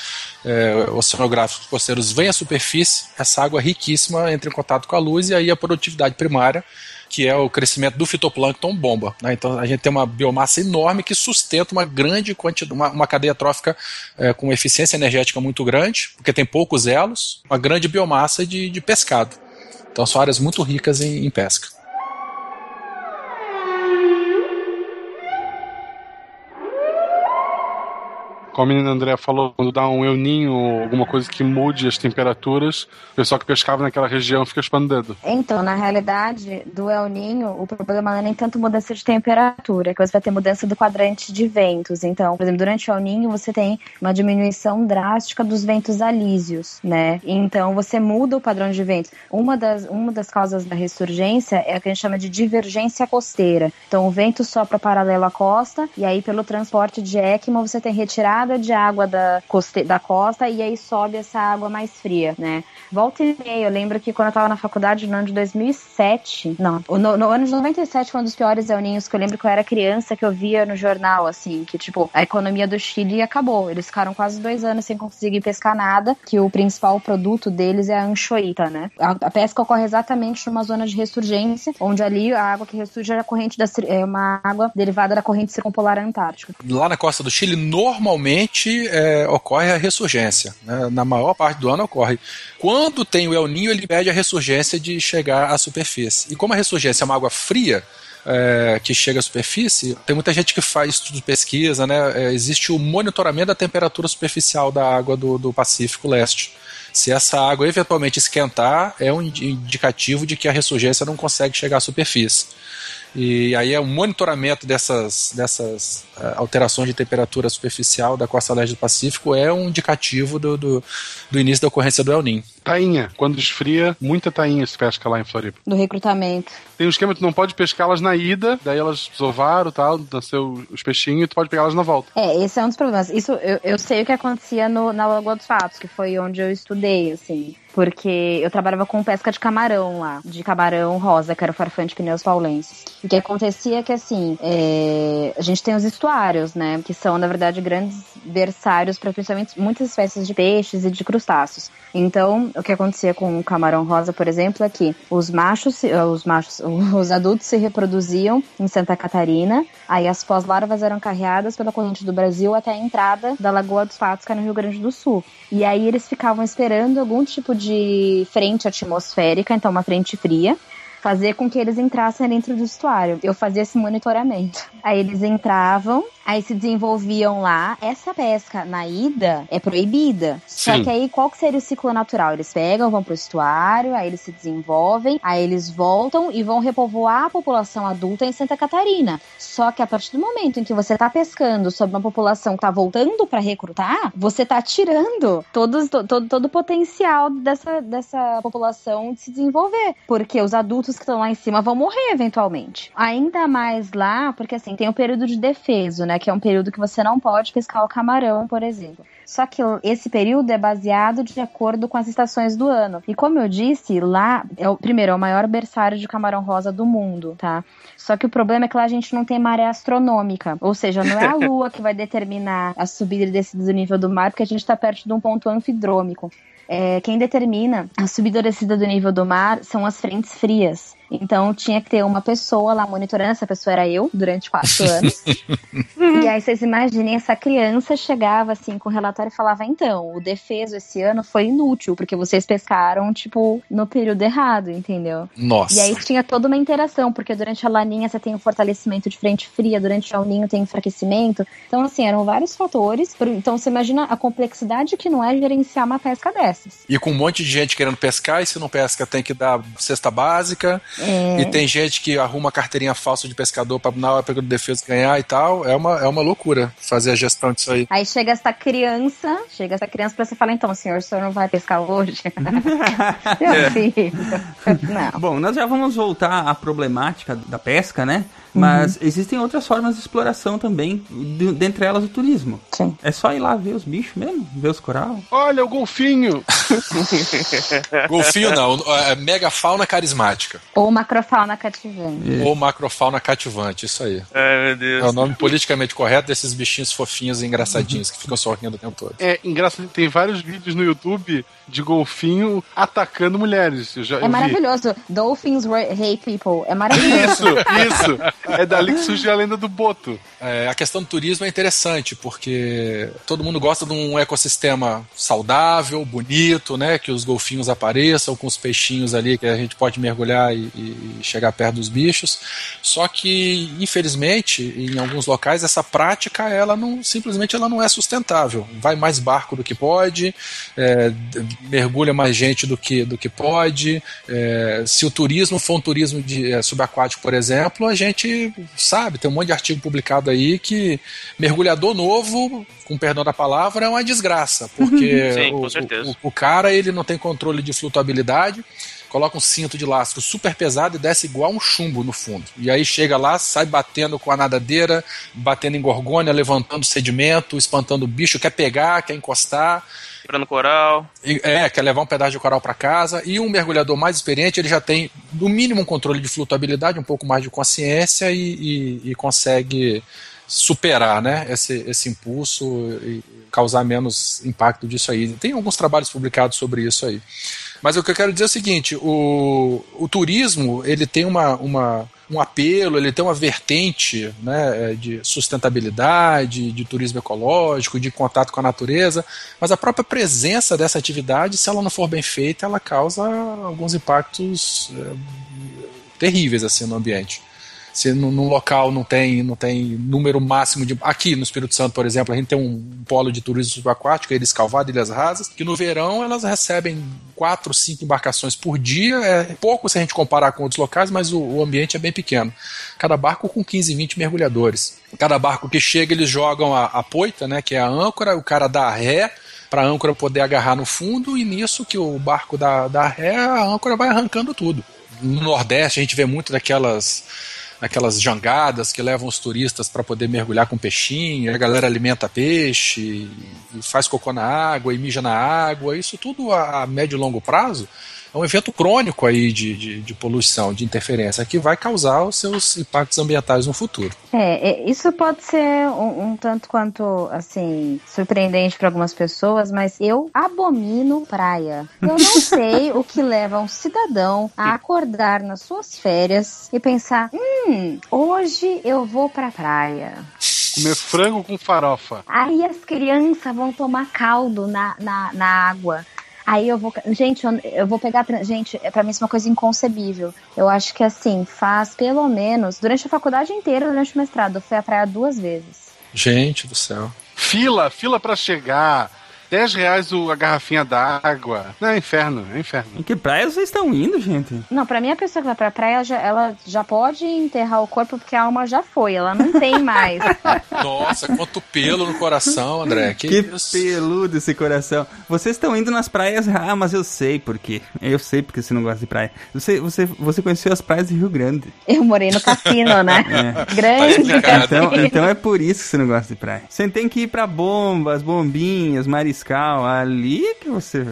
é, oceanográficos costeiros, vem à superfície, essa água riquíssima entra em contato com a luz e aí a produtividade primária que é o crescimento do fitoplâncton bomba. Né? Então a gente tem uma biomassa enorme que sustenta uma grande quantidade, uma, uma cadeia trófica é, com eficiência energética muito grande, porque tem poucos elos, uma grande biomassa de, de pescado. Então são áreas muito ricas em, em pesca. Como a menina André falou, quando dá um euninho, alguma coisa que mude as temperaturas, o pessoal que pescava naquela região fica espantando. Então, na realidade, do El Ninho, o problema não é nem tanto mudança de temperatura, é que você vai ter mudança do quadrante de ventos. Então, por exemplo, durante o El Ninho você tem uma diminuição drástica dos ventos alísios, né? Então, você muda o padrão de ventos. Uma das, uma das causas da ressurgência é a que a gente chama de divergência costeira. Então, o vento sopra paralelo à costa, e aí, pelo transporte de ECMO, você tem retirada de água da, coste, da costa e aí sobe essa água mais fria, né? Volta e meia, eu lembro que quando eu tava na faculdade, no ano de 2007, não, no, no ano de 97 foi um dos piores euninhos que eu lembro que eu era criança, que eu via no jornal, assim, que tipo, a economia do Chile acabou. Eles ficaram quase dois anos sem conseguir pescar nada, que o principal produto deles é a anchoita, né? A, a pesca ocorre exatamente numa zona de ressurgência, onde ali a água que ressurge é corrente da, é uma água derivada da corrente circumpolar antártica. Lá na costa do Chile, normalmente normalmente é, ocorre a ressurgência. Né? Na maior parte do ano ocorre. Quando tem o El Ninho, ele impede a ressurgência de chegar à superfície. E como a ressurgência é uma água fria, é, que chega à superfície, tem muita gente que faz estudo de pesquisa, né? É, existe o monitoramento da temperatura superficial da água do, do Pacífico Leste. Se essa água eventualmente esquentar, é um indicativo de que a ressurgência não consegue chegar à superfície. E aí é o monitoramento dessas, dessas uh, alterações de temperatura superficial da costa leste do Pacífico é um indicativo do, do, do início da ocorrência do El Niño. Tainha. Quando esfria, muita tainha se pesca lá em Floripa. Do recrutamento. Tem um esquema que tu não pode pescá-las na ida, daí elas desovaram e tal, nasceu os peixinhos e tu pode pegá-las na volta. É, esse é um dos problemas. Isso eu, eu sei o que acontecia no, na Lagoa dos Fatos, que foi onde eu estudei, assim. Porque eu trabalhava com pesca de camarão lá, de camarão rosa, que era o farfante pneus paulenses. O que acontecia é que, assim, é... a gente tem os estuários, né? Que são, na verdade, grandes berçários para principalmente muitas espécies de peixes e de crustáceos. Então, o que acontecia com o camarão rosa, por exemplo, é que os machos, os machos, *laughs* os adultos se reproduziam em Santa Catarina, aí as pós-larvas eram carreadas pela corrente do Brasil até a entrada da Lagoa dos Patos, que é no Rio Grande do Sul. E aí eles ficavam esperando algum tipo de frente atmosférica, então uma frente fria, fazer com que eles entrassem dentro do estuário. Eu fazia esse monitoramento. Aí eles entravam, aí se desenvolviam lá. Essa pesca na ida é proibida. Sim. Só que aí qual que seria o ciclo natural? Eles pegam, vão pro estuário, aí eles se desenvolvem, aí eles voltam e vão repovoar a população adulta em Santa Catarina. Só que a partir do momento em que você tá pescando sobre uma população que tá voltando para recrutar, você tá tirando todos, todo, todo o potencial dessa, dessa população de se desenvolver. Porque os adultos que estão lá em cima vão morrer eventualmente. Ainda mais lá, porque assim, tem o período de defeso, né? Que é um período que você não pode pescar o camarão, por exemplo. Só que esse período é baseado de acordo com as estações do ano. E como eu disse, lá é o primeiro, é o maior berçário de camarão rosa do mundo, tá? Só que o problema é que lá a gente não tem maré astronômica. Ou seja, não é a *laughs* lua que vai determinar a subida e descida do nível do mar, porque a gente está perto de um ponto anfidrômico. É, quem determina a descida do nível do mar são as frentes frias. Então tinha que ter uma pessoa lá monitorando, essa pessoa era eu, durante quatro *laughs* anos. e aí vocês imaginem, essa criança chegava assim com o relatório e falava: então, o defeso esse ano foi inútil, porque vocês pescaram, tipo, no período errado, entendeu? Nossa. E aí tinha toda uma interação, porque durante a laninha você tem o fortalecimento de frente fria, durante o ninho tem enfraquecimento. Então, assim, eram vários fatores. Então você imagina a complexidade que não é gerenciar uma pesca dessas. E com um monte de gente querendo pescar, e se não pesca, tem que dar cesta básica. É. E tem gente que arruma carteirinha falsa de pescador pra na hora do defesa ganhar e tal. É uma, é uma loucura fazer a gestão disso aí. Aí chega essa criança, chega essa criança pra você falar, então, senhor, o senhor não vai pescar hoje? *laughs* Meu é. filho. Não. Bom, nós já vamos voltar à problemática da pesca, né? Mas uhum. existem outras formas de exploração também, de, dentre elas o turismo. Sim. É só ir lá ver os bichos mesmo, ver os coral. Olha o golfinho! *laughs* golfinho não, é mega fauna carismática. Ou macrofauna cativante. Ou macrofauna cativante, isso aí. Ai, meu Deus. É o nome politicamente correto desses bichinhos fofinhos e engraçadinhos que ficam sorrindo o tempo todo. É engraçado, tem vários vídeos no YouTube de golfinho atacando mulheres. Já, é maravilhoso. Vi. Dolphins hate people. É maravilhoso. Isso, isso. *laughs* É dali que surgiu a lenda do boto. É, a questão do turismo é interessante, porque todo mundo gosta de um ecossistema saudável, bonito, né? Que os golfinhos apareçam com os peixinhos ali que a gente pode mergulhar e, e chegar perto dos bichos. Só que, infelizmente, em alguns locais, essa prática, ela não simplesmente ela não é sustentável. Vai mais barco do que pode, é, mergulha mais gente do que, do que pode. É, se o turismo for um turismo de, é, subaquático, por exemplo, a gente sabe, tem um monte de artigo publicado aí que mergulhador novo, com perdão da palavra, é uma desgraça, porque *laughs* Sim, o, o, o, cara ele não tem controle de flutuabilidade, coloca um cinto de lastro super pesado e desce igual um chumbo no fundo. E aí chega lá, sai batendo com a nadadeira, batendo em gorgônia, levantando sedimento, espantando o bicho, quer pegar, quer encostar quebrando coral. É, quer levar um pedaço de coral para casa. E um mergulhador mais experiente, ele já tem, no mínimo, um controle de flutuabilidade, um pouco mais de consciência e, e, e consegue superar né, esse, esse impulso e causar menos impacto disso aí. Tem alguns trabalhos publicados sobre isso aí. Mas o que eu quero dizer é o seguinte: o, o turismo ele tem uma, uma um apelo, ele tem uma vertente né, é, de sustentabilidade, de turismo ecológico, de contato com a natureza, mas a própria presença dessa atividade, se ela não for bem feita, ela causa alguns impactos é, terríveis assim no ambiente. Se no, local não tem, não tem número máximo de. Aqui no Espírito Santo, por exemplo, a gente tem um polo de turismo subaquático, Ilhas Calvado, Ilhas Rasas, que no verão elas recebem quatro, cinco embarcações por dia. É pouco se a gente comparar com outros locais, mas o, o ambiente é bem pequeno. Cada barco com 15, 20 mergulhadores. Cada barco que chega, eles jogam a, a poita, né, que é a âncora, o cara dá ré para a âncora poder agarrar no fundo, e nisso que o barco dá, dá ré, a âncora vai arrancando tudo. No Nordeste a gente vê muito daquelas aquelas jangadas que levam os turistas para poder mergulhar com peixinho, a galera alimenta peixe, faz cocô na água e mija na água, isso tudo a médio e longo prazo é um evento crônico aí de, de, de, poluição, de interferência, que vai causar os seus impactos ambientais no futuro. É, é isso pode ser um, um tanto quanto, assim, surpreendente para algumas pessoas, mas eu abomino praia. Eu não *laughs* sei o que leva um cidadão a acordar nas suas férias e pensar, hum, hoje eu vou pra praia. Comer frango com farofa. Aí as crianças vão tomar caldo na, na, na água. Aí eu vou. Gente, eu, eu vou pegar. Gente, é, pra mim isso é uma coisa inconcebível. Eu acho que assim, faz pelo menos. Durante a faculdade inteira, durante o mestrado, eu fui à praia duas vezes. Gente do céu. Fila, fila para chegar 10 reais a garrafinha d'água. Não, é inferno, é inferno. Em que praia vocês estão indo, gente? Não, pra mim a pessoa que vai pra praia, ela já, ela já pode enterrar o corpo porque a alma já foi, ela não tem mais. *laughs* Nossa, quanto pelo no coração, André. Que, que peludo esse coração. Vocês estão indo nas praias, ah, mas eu sei por quê. Eu sei porque você não gosta de praia. Você, você, você conheceu as praias de Rio Grande. Eu morei no cassino, né? *laughs* É. Grande então, então é por isso que você não gosta de praia. Você tem que ir pra bombas, bombinhas, mariscos Mariscal, ali que você.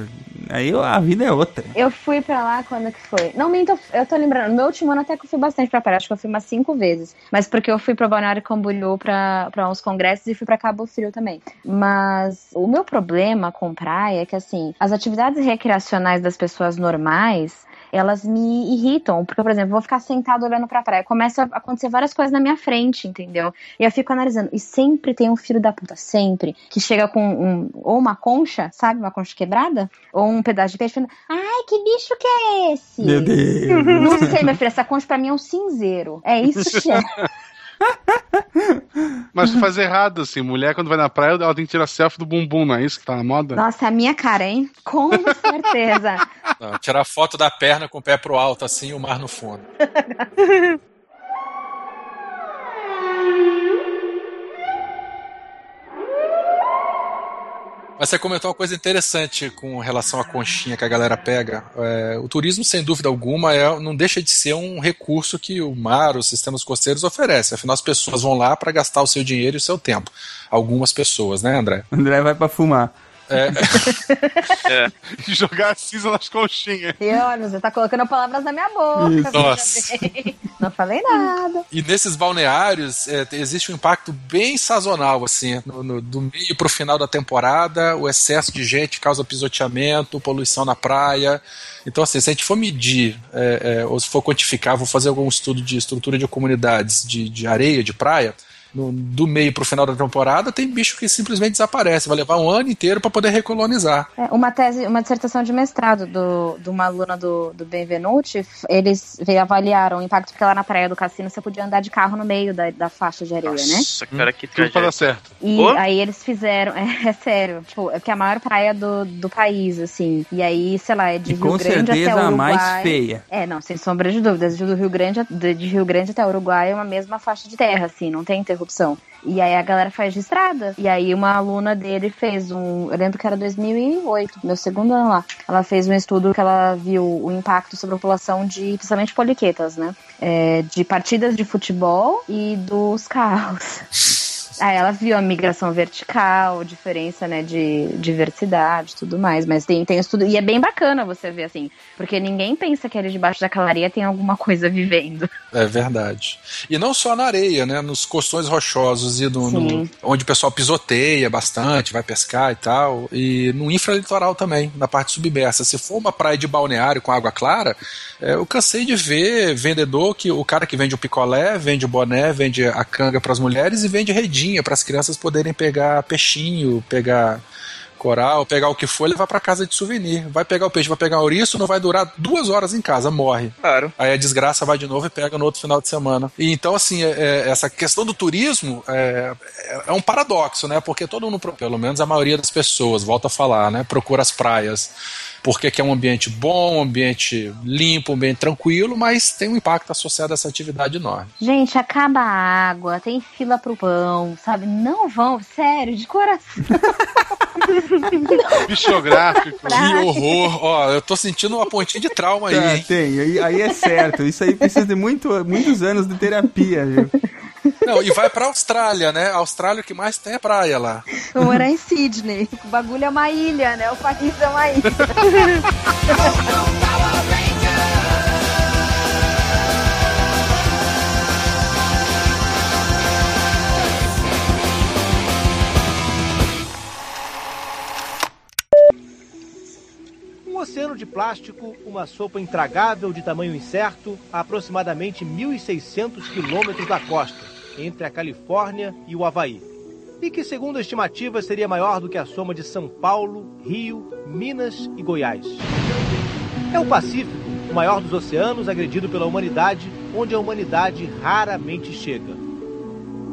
Aí a vida é outra. Eu fui pra lá quando que foi? Não minto, eu tô lembrando. No meu último ano até que eu fui bastante pra praia. Acho que eu fui umas cinco vezes. Mas porque eu fui pra Balneário Camboriú pra, pra uns congressos e fui pra Cabo Frio também. Mas o meu problema com praia é que, assim, as atividades recreacionais das pessoas normais elas me irritam. Porque, por exemplo, eu vou ficar sentado olhando pra praia, começa a acontecer várias coisas na minha frente, entendeu? E eu fico analisando. E sempre tem um filho da puta, sempre, que chega com um, ou uma concha, sabe? Uma concha quebrada, ou um pedaço de peixe, falando, ai, que bicho que é esse? Meu Deus. Não sei, minha filha, essa concha pra mim é um cinzeiro. É isso que é. *laughs* Mas tu faz errado, assim. Mulher, quando vai na praia, ela tem que tirar selfie do bumbum, não é isso que tá na moda? Nossa, é a minha cara, hein? Com certeza. Não, tirar foto da perna com o pé pro alto, assim, e o mar no fundo. *laughs* Mas você comentou uma coisa interessante com relação à conchinha que a galera pega. É, o turismo, sem dúvida alguma, é, não deixa de ser um recurso que o mar, os sistemas costeiros oferecem. Afinal, as pessoas vão lá para gastar o seu dinheiro e o seu tempo. Algumas pessoas, né, André? André vai para fumar. É. é. *laughs* Jogar cinza nas conchinhas. E olha, você tá colocando palavras na minha boca. Nossa. Não falei nada. E nesses balneários é, existe um impacto bem sazonal, assim. No, no, do meio pro final da temporada, o excesso de gente causa pisoteamento, poluição na praia. Então, assim, se a gente for medir, é, é, ou se for quantificar, vou fazer algum estudo de estrutura de comunidades de, de areia, de praia no, do meio pro final da temporada, tem bicho que simplesmente desaparece. Vai levar um ano inteiro para poder recolonizar. É, uma tese, uma dissertação de mestrado do, de uma aluna do, do Benvenuti, eles avaliaram o impacto porque lá na praia do cassino você podia andar de carro no meio da, da faixa de areia, Nossa, né? Nossa, cara, que Tudo para dar certo. E oh? aí eles fizeram, *laughs* é, é, sério, tipo, é que é a maior praia do, do país, assim. E aí, sei lá, é de e Rio Grande até Uruguai. a mais feia. É, não, sem sombra de dúvidas. De Rio Grande, de, de Rio Grande até Uruguai é uma mesma faixa de terra, assim, não tem interrupção. E aí a galera faz de estrada. E aí uma aluna dele fez um. Eu lembro que era 2008, meu segundo ano lá. Ela fez um estudo que ela viu o impacto sobre a população de, principalmente poliquetas, né? É, de partidas de futebol e dos carros. Aí ela viu a migração vertical, diferença, né, de diversidade, tudo mais. Mas tem, tem estudo. E é bem bacana você ver assim, porque ninguém pensa que ali debaixo daquela areia tem alguma coisa vivendo. É verdade. E não só na areia, né? Nos costões rochosos e no, no- onde o pessoal pisoteia bastante, vai pescar e tal. E no infralitoral também, na parte submersa. Se for uma praia de balneário com água clara, é, eu cansei de ver vendedor que o cara que vende o picolé, vende o boné, vende a canga para as mulheres e vende redinha para as crianças poderem pegar peixinho, pegar coral, pegar o que for e levar para casa de souvenir. Vai pegar o peixe, vai pegar o ouriço, não vai durar duas horas em casa, morre. Claro. Aí a desgraça vai de novo e pega no outro final de semana. E então, assim, é- é- essa questão do turismo é, é- é um paradoxo, né? Porque todo mundo, pelo menos a maioria das pessoas, volta a falar, né? Procura as praias porque que é um ambiente bom, um ambiente limpo, um ambiente tranquilo, mas tem um impacto associado a essa atividade enorme. Gente, acaba a água, tem fila pro pão, sabe? Não vão, sério, de coração. *laughs* Bichográfico. Que horror! Ó, eu tô sentindo uma pontinha de trauma aí, Tá, tem, aí, aí é certo. Isso aí precisa de muito, muitos anos de terapia, viu? Não, e vai pra Austrália, né? A Austrália o que mais tem é praia lá. Vou morar em Sydney. O bagulho é uma ilha, né? O país é uma ilha. Um oceano de plástico, uma sopa intragável de tamanho incerto, a aproximadamente 1.600 quilômetros da costa, entre a Califórnia e o Havaí. E que, segundo estimativas, seria maior do que a soma de São Paulo, Rio, Minas e Goiás. É o Pacífico, o maior dos oceanos agredido pela humanidade, onde a humanidade raramente chega.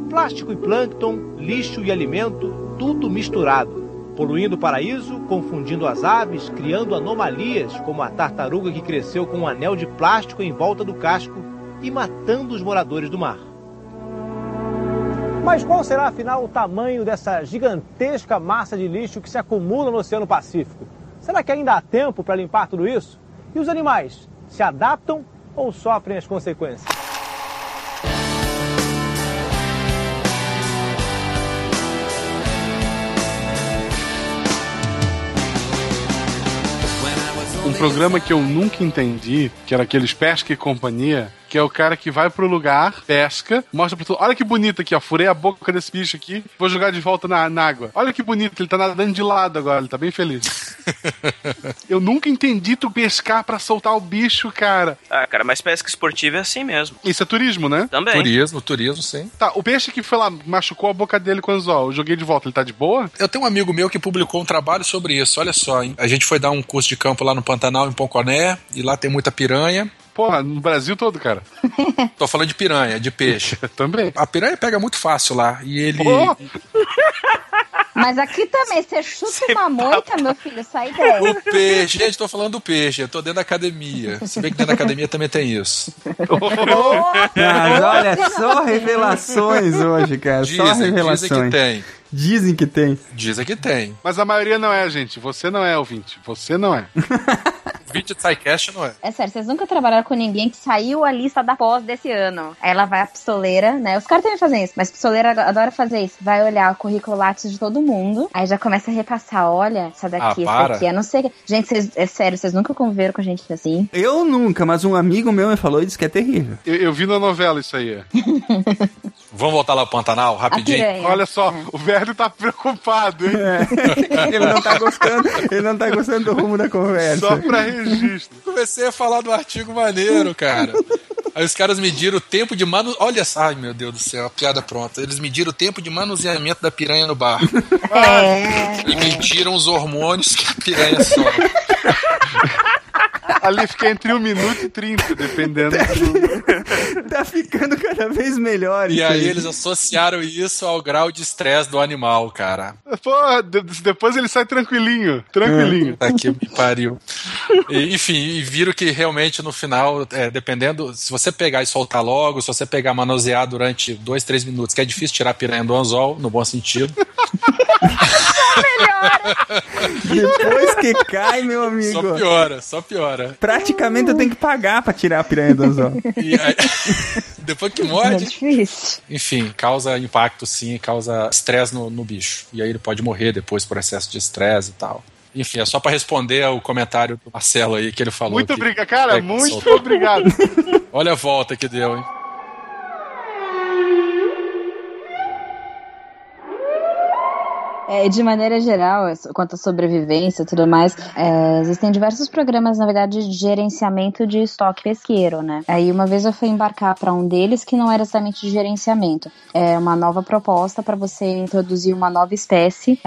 Plástico e plâncton, lixo e alimento, tudo misturado. Poluindo o paraíso, confundindo as aves, criando anomalias, como a tartaruga que cresceu com um anel de plástico em volta do casco e matando os moradores do mar. Mas qual será afinal o tamanho dessa gigantesca massa de lixo que se acumula no Oceano Pacífico? Será que ainda há tempo para limpar tudo isso? E os animais se adaptam ou sofrem as consequências? Um programa que eu nunca entendi, que era aqueles Pesca e Companhia, que é o cara que vai pro lugar, pesca, mostra pra tu, olha que bonito aqui, ó, furei a boca desse bicho aqui, vou jogar de volta na, na água. Olha que bonito, ele tá nadando de lado agora, ele tá bem feliz. *laughs* eu nunca entendi tu pescar pra soltar o bicho, cara. Ah, cara, mas pesca esportiva é assim mesmo. Isso é turismo, né? Também. Turismo, turismo, sim. Tá, o peixe que foi lá, machucou a boca dele com o anzol, eu joguei de volta, ele tá de boa? Eu tenho um amigo meu que publicou um trabalho sobre isso. Olha só, hein? A gente foi dar um curso de campo lá no Pantanal, em Ponconé, e lá tem muita piranha. Porra, no Brasil todo, cara. *laughs* Tô falando de piranha, de peixe. *laughs* Também. A piranha pega muito fácil lá. E ele. Oh! *laughs* Mas aqui também, você chuta uma moita, meu filho, sai daí. O peixe, gente, tô falando do peixe, eu tô dentro da academia. Se bem que dentro da academia também tem isso. Mas olha, só revelações hoje, cara. só Dizem, revelações. dizem que tem. Dizem que tem. Dizem que tem. Mas a maioria não é, gente. Você não é ouvinte. Você não é. *laughs* Vídeo de SciCast não é. É sério, vocês nunca trabalharam com ninguém que saiu a lista da pós desse ano. Aí ela vai à pistoleira, né? Os caras também fazem isso, mas pistoleira adora fazer isso. Vai olhar o currículo Lattes de todo mundo, aí já começa a repassar. Olha, essa daqui, Ah, essa para. aqui, eu não sei. Gente, vocês, é sério, vocês nunca conviveram com gente assim? Eu nunca, mas um amigo meu me falou e disse que é terrível. Eu, eu vi na novela isso aí. *laughs* Vamos voltar lá pro Pantanal, rapidinho? Olha só, o velho tá preocupado, hein? *laughs* Ele não tá gostando, ele não tá gostando do rumo da conversa. Só pra registro. Comecei a falar do artigo maneiro, cara. Aí os caras mediram o tempo de manu... Olha só, ai meu Deus do céu, a piada pronta. Eles mediram o tempo de manuseamento da piranha no bar. É. E mediram os hormônios que a piranha sofre. Ali fica entre 1 minuto e 30, dependendo do. Tá ficando cada vez melhor E isso aí eles associaram isso ao grau de estresse do animal, cara. Pô, de- depois ele sai tranquilinho. Tranquilinho. Tá que me pariu. E, enfim, e viram que realmente no final, é, dependendo, se você pegar e soltar logo, se você pegar manusear durante dois, três minutos, que é difícil tirar a piranha do anzol, no bom sentido. Depois que cai, meu amigo. Só piora, só piora. Praticamente eu tenho que pagar pra tirar a piranha do anzol. E aí, *laughs* depois que É morde, difícil. enfim, causa impacto sim, causa estresse no, no bicho. E aí ele pode morrer depois por excesso de estresse e tal. Enfim, é só pra responder ao comentário do Marcelo aí que ele falou. Muito obrigado, cara, É, muito soltou. obrigado. Olha a volta que deu, hein? É, de maneira geral, quanto à sobrevivência e tudo mais, é, existem diversos programas, na verdade, de gerenciamento de estoque pesqueiro, né? Aí uma vez eu fui embarcar para um deles que não era exatamente de gerenciamento. É uma nova proposta para você introduzir uma nova espécie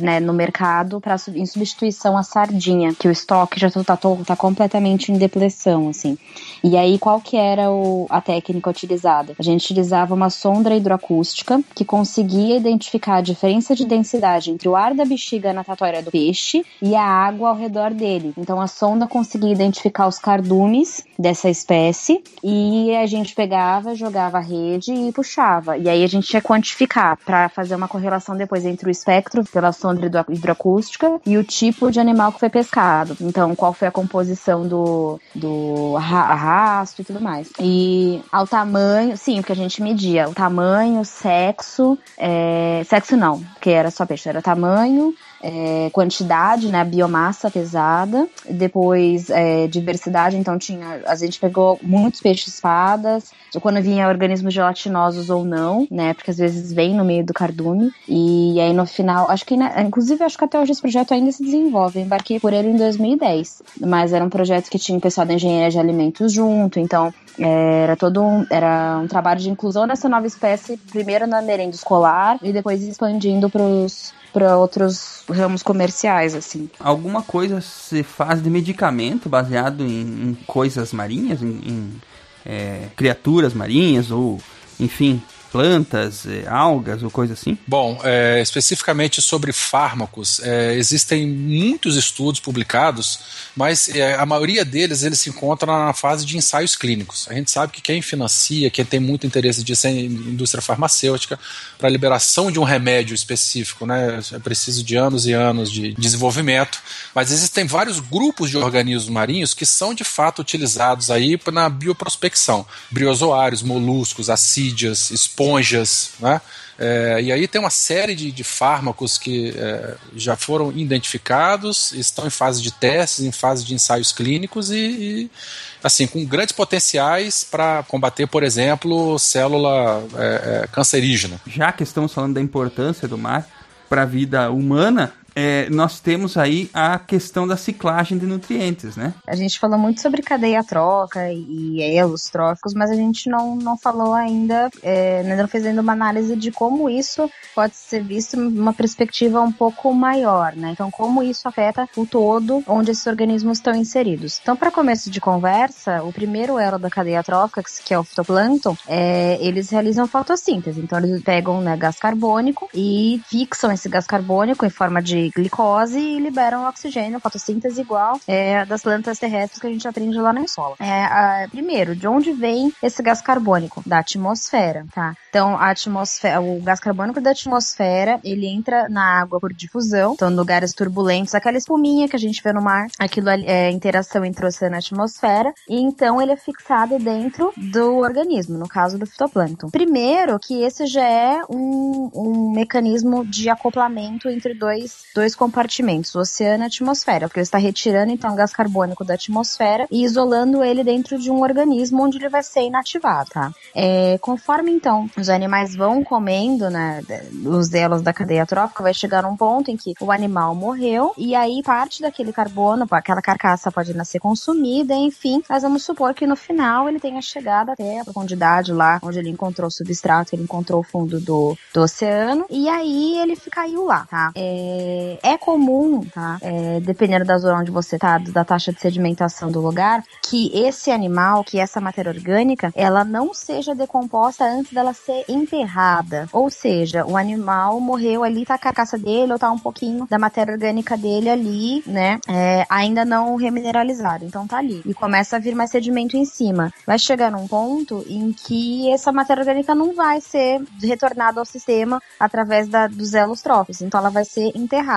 né, no mercado pra, em substituição à sardinha, que o estoque já tá, tá, tá completamente em depressão, assim. E aí, qual que era o- a técnica utilizada? A gente utilizava uma sonda hidroacústica que conseguia identificar a diferença de densidade entre o ar da bexiga natatória do peixe e a água ao redor dele. Então, a sonda conseguia identificar os cardumes dessa espécie e a gente pegava, jogava a rede e puxava. E aí, a gente ia quantificar para fazer uma correlação depois entre o espectro pela sonda hidro- hidroacústica e o tipo de animal que foi pescado. Então, qual foi a composição do, do arra- arrasto e tudo mais. E ao tamanho, sim, porque a gente media o tamanho, sexo, é, sexo não, porque era só peixe, era tamanho, é, quantidade, né, biomassa pesada, depois é, diversidade, então tinha, a gente pegou muitos peixes espadas, quando vinha organismos gelatinosos ou não, né, porque às vezes vem no meio do cardume, e aí no final, acho que, né, inclusive acho que até hoje esse projeto ainda se desenvolve, embarquei por ele em 2010, mas era um projeto que tinha o pessoal da engenharia de alimentos junto, então é, era todo um, era um trabalho de inclusão dessa nova espécie, primeiro na merenda escolar e depois expandindo pros para outros ramos comerciais, assim. Alguma coisa se faz de medicamento baseado em, em coisas marinhas, em, em, é, criaturas marinhas ou, enfim, plantas, é, algas ou coisa assim? Bom, é, especificamente sobre fármacos, é, existem muitos estudos publicados, mas é, a maioria deles eles se encontram na fase de ensaios clínicos. A gente sabe que quem financia, quem tem muito interesse disso é a indústria farmacêutica para a liberação de um remédio específico, né? É preciso de anos e anos de desenvolvimento, mas existem vários grupos de organismos marinhos que são de fato utilizados aí na bioprospecção, briozoários, moluscos, assídias, esponjas, né? É, e aí tem uma série de, de fármacos que é, já foram identificados, estão em fase de testes, em fase de ensaios clínicos e, e assim com grandes potenciais para combater, por exemplo, célula é, é, cancerígena. Já que estamos falando da importância do mar para a vida humana, é, nós temos aí a questão da ciclagem de nutrientes, né? A gente falou muito sobre cadeia troca e elos tróficos, mas a gente não, não falou ainda, é, não fez ainda uma análise de como isso pode ser visto numa perspectiva um pouco maior, né? Então, como isso afeta o todo onde esses organismos estão inseridos. Então, para começo de conversa, o primeiro elo da cadeia trófica, que é o fitoplâncton, é, eles realizam fotossíntese. Então, eles pegam né, gás carbônico e fixam esse gás carbônico em forma de glicose e liberam oxigênio, fotossíntese igual é, das plantas terrestres que a gente aprende lá na escola. É, a, primeiro, de onde vem esse gás carbônico? Da atmosfera, tá? Então, a atmosfera, o gás carbônico da atmosfera, ele entra na água por difusão, então, em lugares turbulentos, aquela espuminha que a gente vê no mar, aquilo é interação entre o oceano e a atmosfera, e então ele é fixado dentro do organismo, no caso do fitoplâncton. Primeiro, que esse já é um, um mecanismo de acoplamento entre dois, dois compartimentos, o oceano e a atmosfera, porque ele está retirando então o gás carbônico da atmosfera e isolando ele dentro de um organismo onde ele vai ser inativado, tá? É, conforme então os animais vão comendo, né, os elos da cadeia trófica, vai chegar num ponto em que o animal morreu e aí parte daquele carbono, aquela carcaça pode nascer consumida, enfim, mas vamos supor que no final ele tenha chegado até a profundidade lá onde ele encontrou o substrato, ele encontrou o fundo do, do oceano e aí ele caiu lá, tá? É, É, é comum, tá? É, dependendo da zona onde você tá, da taxa de sedimentação do lugar, que esse animal, que essa matéria orgânica, ela não seja decomposta antes dela ser enterrada. Ou seja, o animal morreu ali, tá a carcaça dele, ou tá um pouquinho da matéria orgânica dele ali, né? É, ainda não remineralizado. Então tá ali. E começa a vir mais sedimento em cima. Vai chegar num ponto em que essa matéria orgânica não vai ser retornada ao sistema através da, dos elos tróficos. Então ela vai ser enterrada.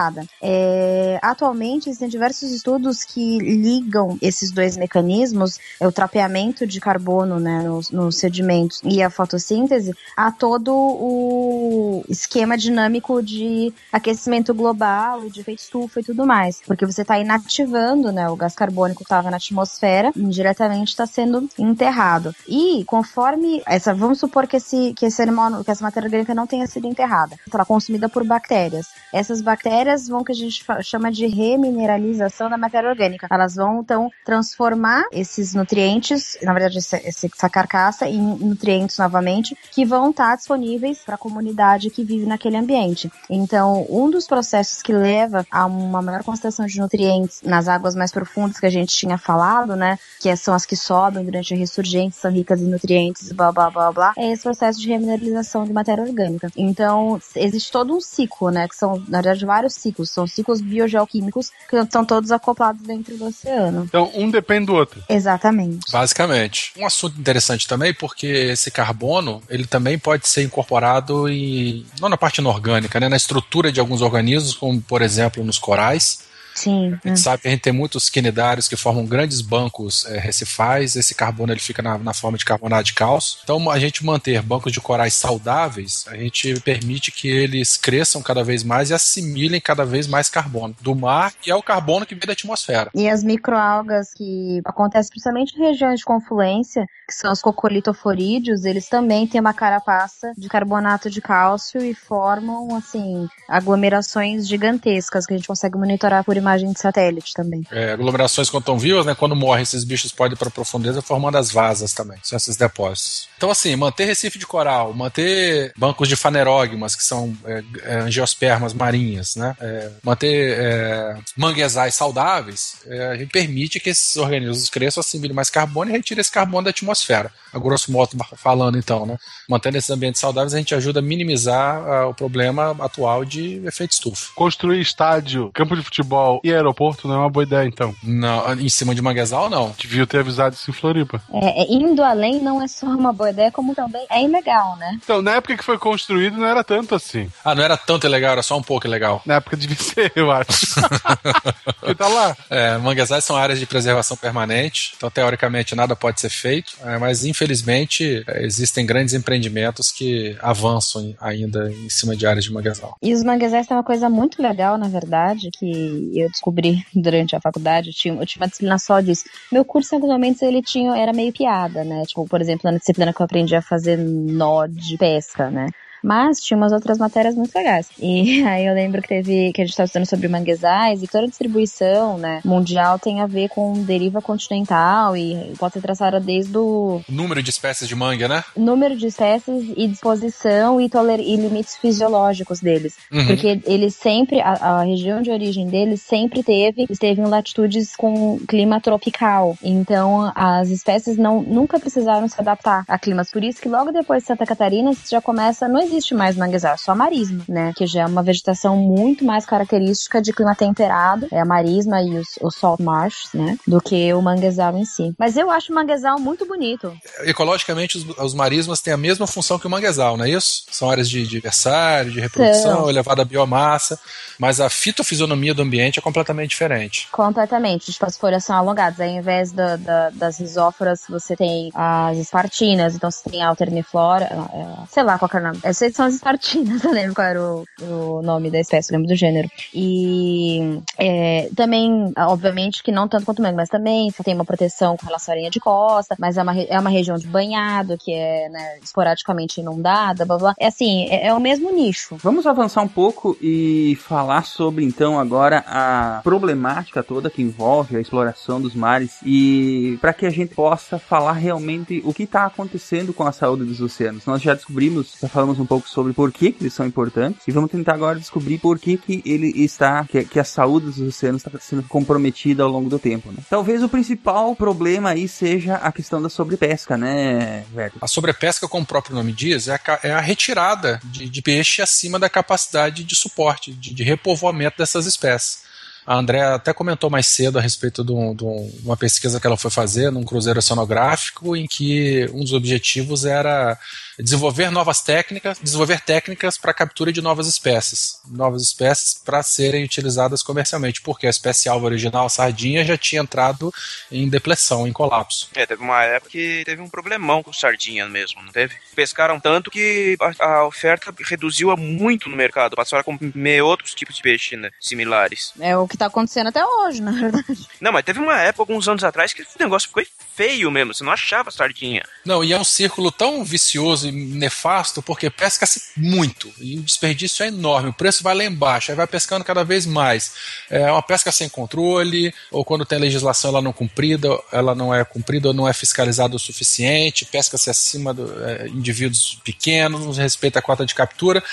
É, atualmente existem diversos estudos que ligam esses dois mecanismos, é o trapeamento de carbono né, nos, nos sedimentos e a fotossíntese, a todo o esquema dinâmico de aquecimento global e de efeito estufa e tudo mais. Porque você está inativando né, o gás carbônico que estava na atmosfera, indiretamente está sendo enterrado. E conforme essa, vamos supor que esse, que esse animal, que essa matéria orgânica não tenha sido enterrada, está consumida por bactérias. Essas bactérias vão que a gente chama de remineralização da matéria orgânica. Elas vão então transformar esses nutrientes, na verdade essa, carcaça, em nutrientes novamente, que vão estar disponíveis para a comunidade que vive naquele ambiente. Então, um dos processos que leva a uma maior concentração de nutrientes nas águas mais profundas que a gente tinha falado, né, que são as que sobem durante a ressurgência, são ricas em nutrientes, blá blá blá blá, é esse processo de remineralização de matéria orgânica. Então, existe todo um ciclo, né, que são, na verdade, vários ciclos, são ciclos biogeoquímicos que estão todos acoplados dentro do oceano. Então, um depende do outro. Exatamente. Basicamente. Um assunto interessante também, porque esse carbono, ele também pode ser incorporado em, não na parte inorgânica, né, na estrutura de alguns organismos, como por exemplo nos corais. Sim. A gente sabe que a gente tem muitos quinidários que formam grandes bancos é, recifais, esse carbono ele fica na, na, forma de carbonato de cálcio. Então, a gente manter bancos de corais saudáveis, a gente permite que eles cresçam cada vez mais e assimilem cada vez mais carbono do mar, e é o carbono que vem da atmosfera. E as microalgas que acontecem principalmente em regiões de confluência, que são os cocolitoforídeos, eles também têm uma carapaça de carbonato de cálcio e formam, assim, aglomerações gigantescas que a gente consegue monitorar por imagem de satélite também. É, aglomerações quando estão vivas, né? Quando morrem, esses bichos podem ir para a profundeza formando as vasas também. São esses depósitos. Então, assim, manter recife de coral, manter bancos de fanerógmas, que são é, é, angiospermas marinhas, né? É, manter é, manguezais saudáveis, é, a gente permite que esses organismos cresçam, assimilem mais carbono e retirem esse carbono da atmosfera. A grosso modo falando, então, né? Mantendo esses ambientes saudáveis, a gente ajuda a minimizar uh, o problema atual de efeito estufa. Construir estádio, campo de futebol e aeroporto não é uma boa ideia, então. Não, em cima de manguezal, não. Devia ter avisado isso em Floripa. É, indo além não é só uma boa ideia, como também é ilegal, né? Então, na época que foi construído, não era tanto assim. Ah, não era tanto ilegal, era só um pouco ilegal. Na época devia ser, eu acho. *laughs* Porque tá lá. É, manguezais são áreas de preservação permanente, então teoricamente nada pode ser feito, é, mas infelizmente é, existem grandes empreendimentos que avançam ainda em cima de áreas de manguezal. E os manguezais têm uma coisa muito legal, na verdade, que eu descobri durante a faculdade, eu tinha, eu tinha uma disciplina só disso. Meu curso, em alguns momentos, ele tinha, era meio piada, né? Tipo, por exemplo, na disciplina que eu aprendi a fazer nó de pesca, né? Mas tinha umas outras matérias muito legais. E *laughs* aí eu lembro que teve que a gente estava estudando sobre manguezais e toda a distribuição, né, mundial tem a ver com deriva continental e pode ser traçada desde o número de espécies de manga, né? Número de espécies e disposição e, toler e limites fisiológicos deles. Uhum. Porque eles sempre, a, a, região de origem deles sempre teve, esteve em latitudes com clima tropical. Então as espécies não, nunca precisaram se adaptar a climas. Por isso que logo depois de Santa Catarina já começa, não existe mais manguezal, só marisma, né? Que já é uma vegetação muito mais característica de clima temperado, é a marisma e os, os salt marshes, né? Do que o manguezal em si. Mas eu acho o manguezal muito bonito. Ecologicamente, os, os marismas têm a mesma função que o manguezal, não é isso? São áreas de diversário, de reprodução, São. elevada biomassa, mas a fitofisionomia do ambiente é completamente diferente. Completamente. Tipo, as folhas são alongadas. Ao invés da, da, das risóforas, você tem as espartinas, então você tem a alterniflora, é, sei lá qual é o nome. Essas são as espartinas, *laughs* eu lembro qual era o, o nome da espécie, eu lembro do gênero. E é, também, obviamente, que não tanto quanto o mangue, mas também tem uma proteção com relação à linha de costa, mas é uma, é uma região de banhado, que é né, esporadicamente inundada, blá blá. É assim, é, é o mesmo nicho. Vamos avançar um pouco e falar sobre, então, agora a problemática toda que envolve a exploração dos mares e para que a gente possa falar realmente o que está acontecendo com a saúde dos oceanos. Nós já descobrimos, já falamos um pouco sobre por que, que eles são importantes e vamos tentar agora descobrir por que, que ele está, que, que a saúde dos oceanos está sendo comprometida ao longo do tempo. Né? Talvez o principal problema aí seja a questão da sobrepesca, né, Verto? A sobrepesca, como o próprio nome diz, é a, é a retirada de, de peixe acima da capacidade de suporte, de, de repovoamento dessas espécies. A André até comentou mais cedo a respeito de, um- de um- uma pesquisa que ela foi fazer num cruzeiro oceanográfico, em que um dos objetivos era desenvolver novas técnicas, desenvolver técnicas para a captura de novas espécies, novas espécies para serem utilizadas comercialmente, porque a espécie alvo original, a sardinha, já tinha entrado em depressão, em colapso. É, teve uma época que teve um problemão com sardinha mesmo, não teve? Pescaram tanto que a, a oferta reduziu muito no mercado, passaram a comer outros tipos de peixe né, similares. É o que tá acontecendo até hoje, na verdade. Não, mas teve uma época, alguns anos atrás, que o negócio ficou feio mesmo, você não achava sardinha. Não, e é um círculo tão vicioso e nefasto porque pesca-se muito e o desperdício é enorme. O preço vai lá embaixo, aí vai pescando cada vez mais. É uma pesca sem controle, ou quando tem legislação ela não cumprida, ela não é cumprida ou não é fiscalizada o suficiente, pesca-se acima de indivíduos pequenos, não respeita a cota de captura.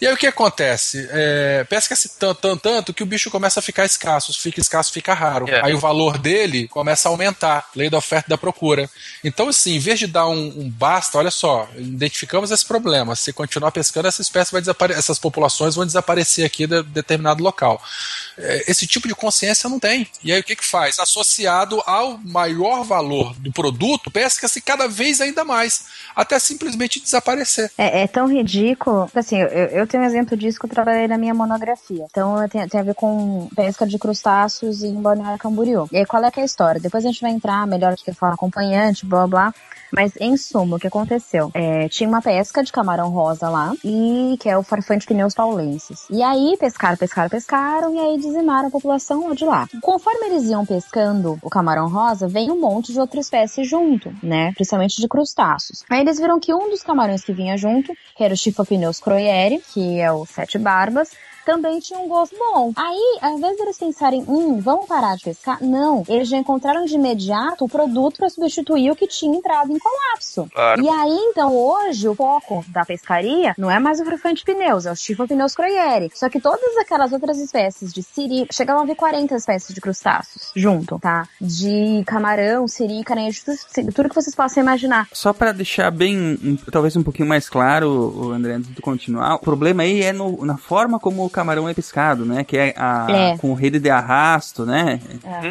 E aí o que acontece? É, pesca-se tanto, tanto, tanto que o bicho começa a ficar escasso. Fica escasso, fica raro. É. Aí o valor dele começa a aumentar. Lei da oferta e da procura. Então, assim, em vez de dar um, um basta, olha só, identificamos esse problema. Se continuar pescando, essa espécie vai desaparecer, essas populações vão desaparecer aqui de determinado local. É, esse tipo de consciência não tem. E aí o que, que faz? Associado ao maior valor do produto, pesca-se cada vez ainda mais, até simplesmente desaparecer. É, é tão ridículo. Assim, eu, eu tenho um exemplo disso que eu trabalhei na minha monografia. Então tem, tem a ver com pesca de crustáceos em Balneário Camboriú. E aí qual é que é a história? Depois a gente vai entrar melhor que fala acompanhante, blá blá. Mas, em suma, o que aconteceu? É, tinha uma pesca de camarão rosa lá, e que é o farfante pneus paulenses. E aí, pescaram, pescaram, pescaram, e aí dizimaram a população de lá. Conforme eles iam pescando o camarão rosa, veio um monte de outra espécie junto, né? Principalmente de crustáceos. Aí eles viram que um dos camarões que vinha junto, que era o Chifopneus croieri, que é o sete barbas, também tinha um gosto bom. Aí, ao invés deles pensarem, hum, vamos parar de pescar, não. Eles já encontraram de imediato o produto para substituir o que tinha entrado em colapso. Claro. E aí, então, hoje, o foco da pescaria não é mais o frufante pneus, é o Chifopneus croieri. Só que todas aquelas outras espécies de siri, chegavam a ver 40 espécies de crustáceos junto, tá? De camarão, siri, caranha, tudo, tudo que vocês possam imaginar. Só para deixar bem, talvez um pouquinho mais claro, André, antes de continuar, o problema aí é no, na forma como o camarão é pescado, né? Que é, a, É. com rede de arrasto, né?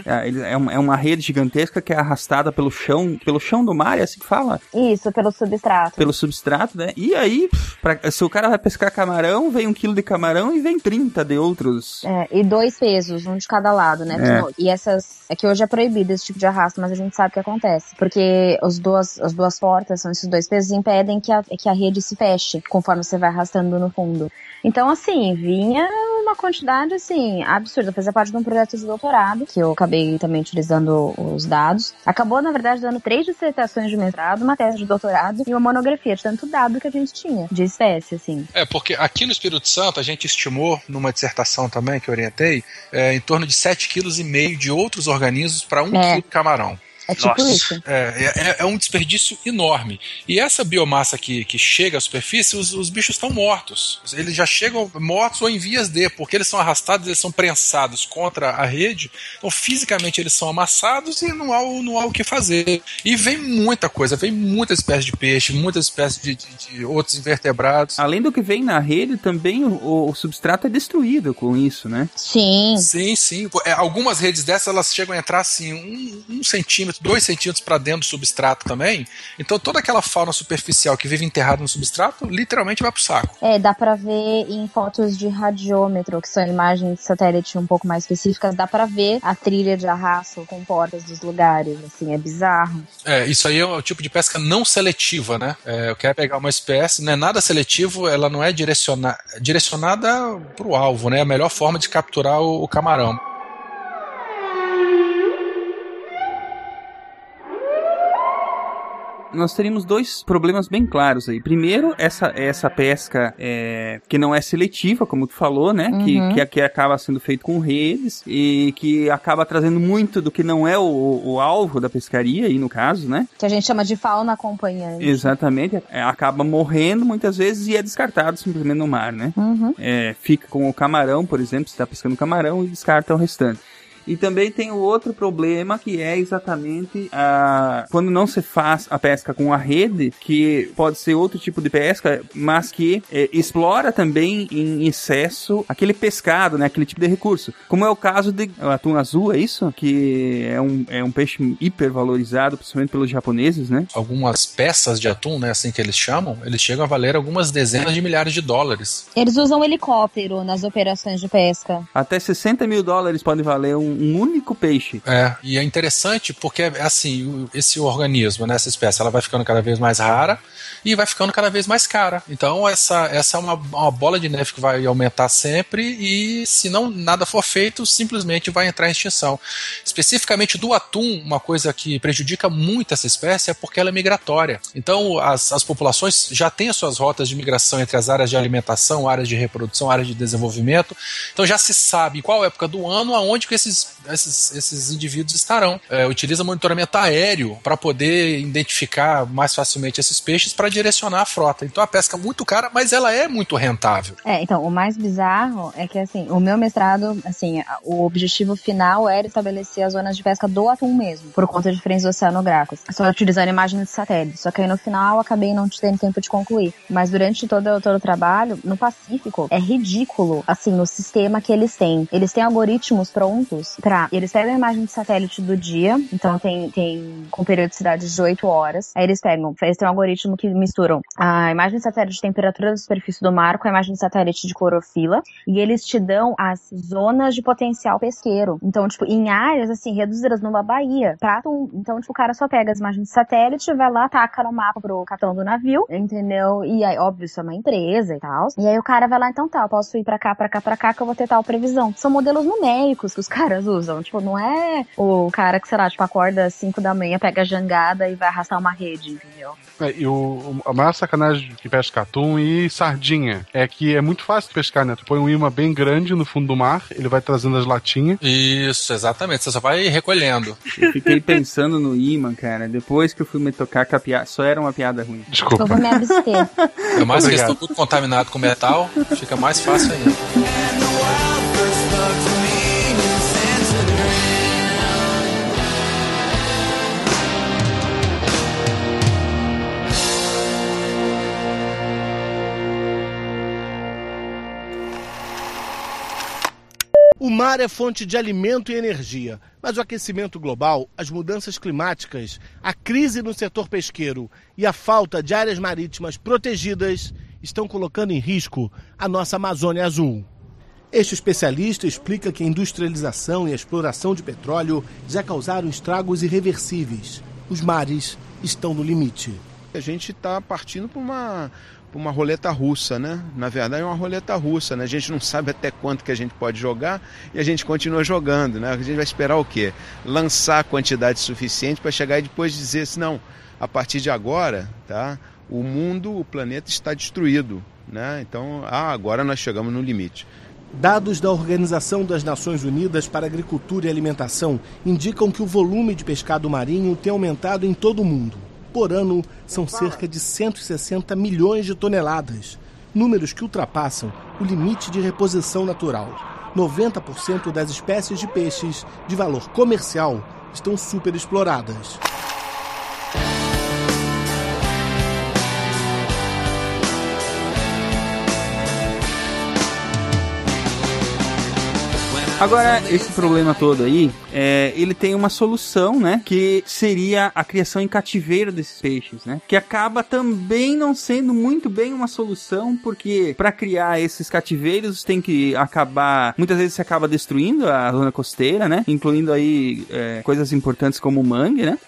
É. É, é uma, é uma rede gigantesca que é arrastada pelo chão, pelo chão do mar, é assim que fala? Isso, pelo substrato. Pelo substrato, né? E aí, pra- se o cara vai pescar camarão, vem um quilo de camarão e vem 30 de outros. É, e dois pesos, um de cada lado, né? É. E essas. É que hoje é proibido esse tipo de arrasto, mas a gente sabe o que acontece. Porque os duas, as duas portas, são esses dois pesos, impedem que a, que a rede se feche conforme você vai arrastando no fundo. Então, assim, vinha uma quantidade, assim, absurda. Fazia parte de um projeto de doutorado, que eu acabei também utilizando os dados. Acabou, na verdade, dando três dissertações de mestrado, uma tese de doutorado e uma monografia de tanto dado que a gente tinha, de espécie, assim. É, porque aqui no Espírito Santo a gente estimou, numa dissertação também que eu orientei, é, em torno de 7,5 kg de outros organismos para um É. quilo de camarão. É tipo Nossa. isso. É, é, é um desperdício enorme. E essa biomassa que, que chega à superfície, os, os bichos estão mortos. Eles já chegam mortos ou em vias de, porque eles são arrastados, eles são prensados contra a rede. Então, fisicamente, eles são amassados e não há, o- não há o que fazer. E vem muita coisa, vem muita espécie de peixe, muita espécie de, de- de outros invertebrados. Além do que vem na rede, também o, o substrato é destruído com isso, né? Sim. Sim, sim. É, algumas redes dessas elas chegam a entrar assim, um, um centímetro, dois centímetros para dentro do substrato também. Então toda aquela fauna superficial que vive enterrada no substrato literalmente vai pro saco. É, dá pra ver em fotos de radiômetro, que são imagens de satélite um pouco mais específicas, dá pra ver a trilha de arrasto com portas dos lugares, assim, é bizarro. É, isso aí é o tipo de pesca não seletiva, né? É, eu quero pegar uma espécie, não é nada seletivo, ela não é direciona, direcionada pro alvo, né? A melhor forma de capturar o, o camarão. Nós teríamos dois problemas bem claros aí. Primeiro, essa, essa pesca é, que não é seletiva, como tu falou, né? Que, Uhum. que, que acaba sendo feito com redes e que acaba trazendo muito do que não é o, o alvo da pescaria, aí no caso, né? Que a gente chama de fauna acompanhante. Exatamente. É, acaba morrendo muitas vezes e é descartado simplesmente no mar, né? Uhum. É, fica com o camarão, por exemplo, você está pescando camarão e descarta o restante. E também tem o outro problema que é exatamente a, quando não se faz a pesca com a rede, que pode ser outro tipo de pesca, mas que é, explora também em excesso aquele pescado, né, aquele tipo de recurso. Como é o caso de atum azul, é isso? Que é um, é um peixe hiper valorizado, principalmente pelos japoneses, né? Algumas peças de atum, né, assim que eles chamam, eles chegam a valer algumas dezenas de milhares de dólares. Eles usam helicóptero nas operações de pesca. Até 60 mil dólares pode valer um, um único peixe. É, e é interessante porque, assim, esse organismo, né, essa espécie, ela vai ficando cada vez mais rara e vai ficando cada vez mais cara. Então, essa, essa é uma, uma bola de neve que vai aumentar sempre e, se não nada for feito, simplesmente vai entrar em extinção. Especificamente do atum, uma coisa que prejudica muito essa espécie é porque ela é migratória. Então, as, as populações já têm as suas rotas de migração entre as áreas de alimentação, áreas de reprodução, áreas de desenvolvimento. Então, já se sabe qual época do ano aonde que esses, person. Esses, esses indivíduos estarão. É, utiliza monitoramento aéreo para poder identificar mais facilmente esses peixes para direcionar a frota. Então, a pesca é muito cara, mas ela é muito rentável. É, então, o mais bizarro é que, assim, o meu mestrado, assim, o objetivo final era estabelecer as zonas de pesca do atum mesmo, por conta de frentes oceanográficas, só utilizando imagens de satélite. Só que aí no final acabei não tendo tempo de concluir. Mas durante todo, todo o trabalho, no Pacífico, é ridículo, assim, o sistema que eles têm. Eles têm algoritmos prontos Eles pegam a imagem de satélite do dia, então tem, tem com periodicidade de 8 horas. Aí eles pegam, eles têm um algoritmo que misturam a imagem de satélite de temperatura da superfície do mar com a imagem de satélite de clorofila e eles te dão as zonas de potencial pesqueiro. Então, tipo, em áreas assim, reduzidas numa baía, pra. Então, tipo, o cara só pega as imagens de satélite, vai lá, taca no mapa pro capitão do navio, entendeu? E aí, óbvio, isso é uma empresa e tal. E aí o cara vai lá, então tá, eu posso ir pra cá, pra cá, pra cá, que eu vou ter tal previsão. São modelos numéricos que os *laughs* caras usam. Tipo, não é o cara que, sei lá, tipo, acorda às 5 da manhã, pega a jangada e vai arrastar uma rede, entendeu? É, e o, a maior sacanagem que pesca atum e sardinha é que é muito fácil de pescar, né? Tu põe um imã bem grande no fundo do mar, ele vai trazendo as latinhas. Isso, exatamente. Você só vai recolhendo. Eu fiquei pensando no imã, cara. Depois que eu fui me tocar que a piada só era uma piada ruim. Desculpa. Eu vou me abster. *laughs* É mais que estão tudo contaminado com metal, fica mais fácil ainda. O mar é fonte de alimento e energia, mas o aquecimento global, as mudanças climáticas, a crise no setor pesqueiro e a falta de áreas marítimas protegidas estão colocando em risco a nossa Amazônia Azul. Este especialista explica que a industrialização e a exploração de petróleo já causaram estragos irreversíveis. Os mares estão no limite. A gente está partindo para uma, uma roleta russa, né? Na verdade é uma roleta russa, né? A gente não sabe até quanto que a gente pode jogar e a gente continua jogando, né? A gente vai esperar o quê? Lançar a quantidade suficiente para chegar e depois dizer assim, não, a partir de agora, tá? O mundo, o planeta está destruído, né? Então, ah, agora nós chegamos no limite. Dados da Organização das Nações Unidas para Agricultura e Alimentação indicam que o volume de pescado marinho tem aumentado em todo o mundo. Por ano, são cerca de 160 milhões de toneladas, números que ultrapassam o limite de reposição natural. 90% das espécies de peixes de valor comercial estão superexploradas. Agora, esse problema todo aí, é, ele tem uma solução, né? Que seria a criação em cativeiro desses peixes, né? Que acaba também não sendo muito bem uma solução, porque para criar esses cativeiros tem que acabar. Muitas vezes se acaba destruindo a zona costeira, né? Incluindo aí é, coisas importantes como o mangue, né?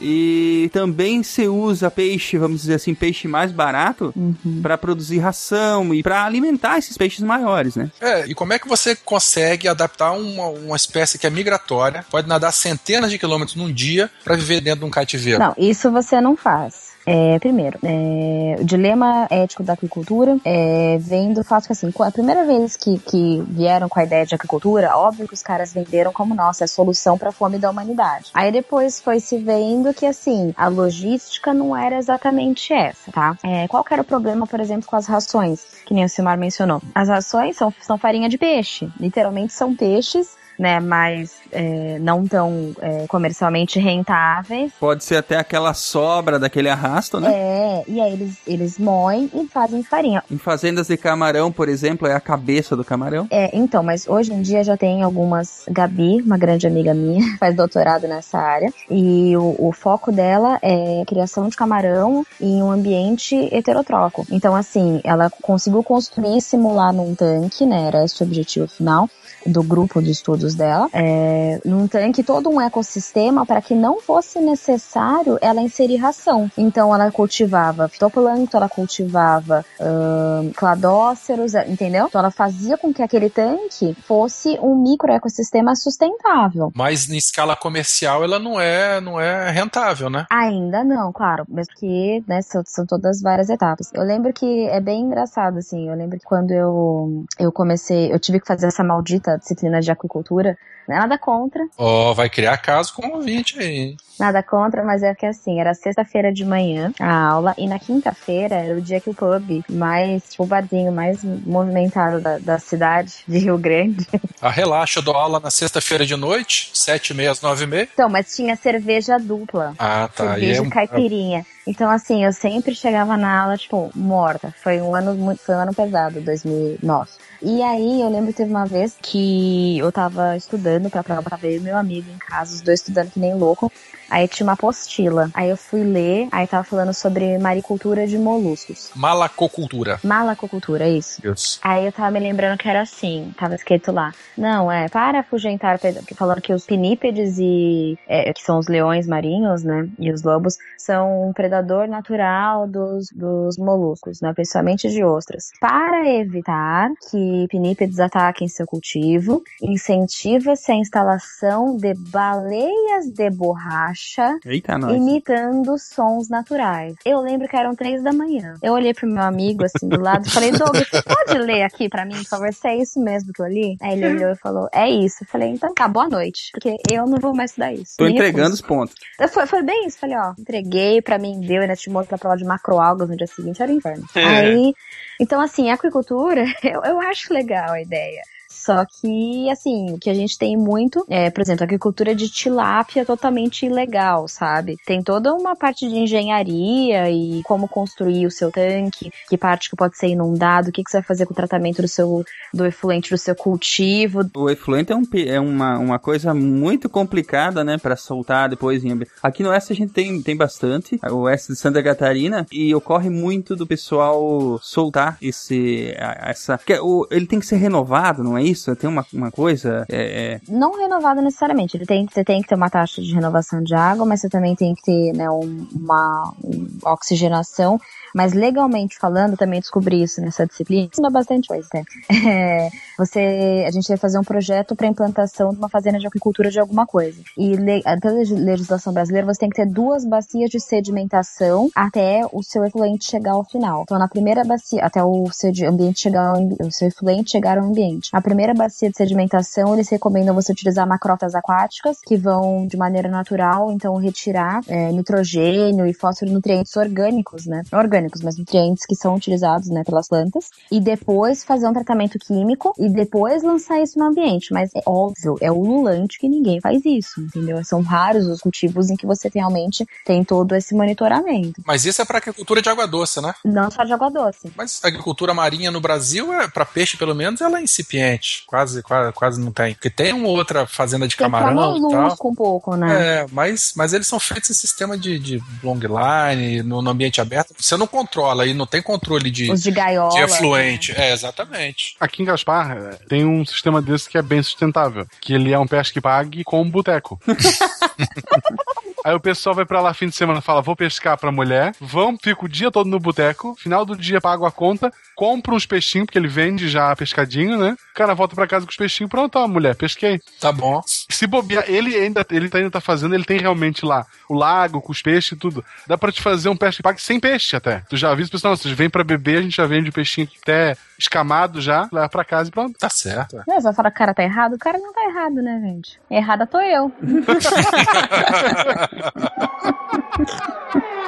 E também se usa peixe, vamos dizer assim, peixe mais barato para produzir ração e para alimentar esses peixes maiores, né? É, e como é que você consegue adaptar uma, uma espécie que é migratória, pode nadar centenas de quilômetros num dia para viver dentro de um cativeiro? Não, isso você não faz. É, primeiro, é, o dilema ético da agricultura é, vem do fato que, assim, a primeira vez que, que vieram com a ideia de agricultura, óbvio que os caras venderam como, nossa, é solução para a fome da humanidade. Aí depois foi se vendo que, assim, a logística não era exatamente essa, tá? É, qual que era o problema, por exemplo, com as rações, que nem o Silmar mencionou? As rações são, são farinha de peixe, literalmente são peixes né, mais é, não tão é, comercialmente rentáveis. Pode ser até aquela sobra daquele arrasto, né? É, e aí eles, eles moem e fazem farinha. Em fazendas de camarão, por exemplo, é a cabeça do camarão. É, então, mas hoje em dia já tem algumas. Gabi, uma grande amiga minha, *laughs* faz doutorado nessa área, e o, o foco dela é criação de camarão em um ambiente heterotrófico. Então, assim, ela conseguiu construir e simular num tanque, né? Era esse o objetivo final do grupo de estudos dela, é, num tanque todo um ecossistema para que não fosse necessário ela inserir ração. Então ela cultivava fitoplâncton, ela cultivava uh, cladóceros, entendeu? Então ela fazia com que aquele tanque fosse um microecossistema sustentável. Mas em escala comercial ela não é, não é rentável, né? Ainda não, claro, mas que né, são, são todas várias etapas. Eu lembro que é bem engraçado, assim, eu lembro que quando eu, eu comecei, eu tive que fazer essa maldita disciplina de aquicultura, nada contra. Ó, oh, vai criar caso com o ouvinte aí. Nada contra, mas é que assim, era sexta-feira de manhã a aula, e na quinta-feira era o dia que o pub mais, tipo, o barzinho mais movimentado da, da cidade de Rio Grande. Ah, relaxa, eu dou aula na sexta-feira de noite, sete e meia às nove e meia. Então, mas tinha cerveja dupla. Ah, tá. Cerveja é... caipirinha. Então, assim, eu sempre chegava na aula, tipo, morta. Foi um ano muito, foi um ano pesado, 2009. E aí, eu lembro que teve uma vez que eu tava estudando pra prova, tava eu e meu amigo em casa, os dois estudando que nem louco. Aí tinha uma apostila. Aí eu fui ler, aí tava falando sobre maricultura de moluscos. Malacocultura. Malacocultura, isso. Isso. Aí eu tava me lembrando que era assim, tava escrito lá. Não, é, para afugentar, falando que os pinípedes e, é, que são os leões marinhos, né, e os lobos, são um predador natural dos, dos moluscos, né, principalmente de ostras. Para evitar que pinípedes ataquem seu cultivo, incentiva-se a instalação de baleias de borracha Eita, imitando sons naturais. Eu lembro que eram três da manhã. Eu olhei pro meu amigo, assim, do lado, e falei, Douglas, você pode ler aqui pra mim, por favor, se é isso mesmo que eu li? Aí ele olhou e falou, é isso. Eu falei, então tá, boa noite, porque eu não vou mais estudar isso. Tô Me entregando recuso. os pontos. Foi, foi bem isso, falei, ó, entreguei, pra mim deu, ainda te mostro pra prova de macroalgas no dia seguinte, era inverno. É. Aí, então assim, aquicultura, *laughs* eu, eu acho legal a ideia. Só que, assim, o que a gente tem muito é, por exemplo, a agricultura de tilápia é totalmente ilegal, sabe? Tem toda uma parte de engenharia e como construir o seu tanque, que parte que pode ser inundado, o que, que você vai fazer com o tratamento do seu do efluente do seu cultivo. O efluente é, um, é uma, uma coisa muito complicada, né, para soltar depois em Aqui no oeste a gente tem, tem bastante, o oeste de Santa Catarina, e ocorre muito do pessoal soltar esse essa, que o, ele tem que ser renovado, não é isso? Tem uma, uma coisa. É, é... Não renovado necessariamente. Ele tem, você tem que ter uma taxa de renovação de água, mas você também tem que ter né, um, uma, uma oxigenação mas legalmente falando, também descobri isso nessa disciplina. Ensina bastante coisa, né? *laughs* É, você, a gente vai fazer um projeto para implantação de uma fazenda de agricultura de alguma coisa. E pela legislação brasileira, você tem que ter duas bacias de sedimentação até o seu efluente chegar ao final. Então, na primeira bacia, até o seu ambiente chegar ao, o seu efluente chegar ao ambiente. A primeira bacia de sedimentação, eles recomendam você utilizar macrófitas aquáticas, que vão de maneira natural, então retirar é, nitrogênio e fósforo nutrientes orgânicos, né? Orgânicos orgânicos, mas nutrientes que são utilizados, né, pelas plantas, e depois fazer um tratamento químico e depois lançar isso no ambiente. Mas é óbvio, é ululante que ninguém faz isso, entendeu? São raros os cultivos em que você realmente tem todo esse monitoramento. Mas isso é para agricultura de água doce, né? Não só de água doce. Mas a agricultura marinha no Brasil, é para peixe pelo menos, ela é incipiente. Quase, quase, quase não tem. Porque tem uma outra fazenda de tem camarão e tal. um pouco, né? É, mas, mas eles são feitos em sistema de, de long line, no, no ambiente aberto. Você não controla e não tem controle de, Os de, gaiola, de efluente. Né? É, exatamente. Aqui em Gaspar tem um sistema desse que é bem sustentável, que ele é um pesque pague com um boteco. *laughs* Aí o pessoal vai pra lá fim de semana, fala, vou pescar pra mulher, vão, fica o dia todo no boteco, final do dia pago a conta, compra uns peixinhos, porque ele vende já pescadinho, né? O cara volta pra casa com os peixinhos, pronto, ó, mulher, pesquei. Tá bom. Se bobear, ele ainda, ele tá- ainda tá fazendo, ele tem realmente lá o lago com os peixes e tudo. Dá pra te fazer um pesca pague sem peixe até. Tu já avisa o pessoal, não, vocês vêm pra beber, a gente já vende o peixinho até escamado já, leva pra casa e pronto. Tá certo. Não, você vai falar que o cara tá errado? O cara não tá errado, né, gente? Errada tô eu. *laughs* Ha ha ha ha!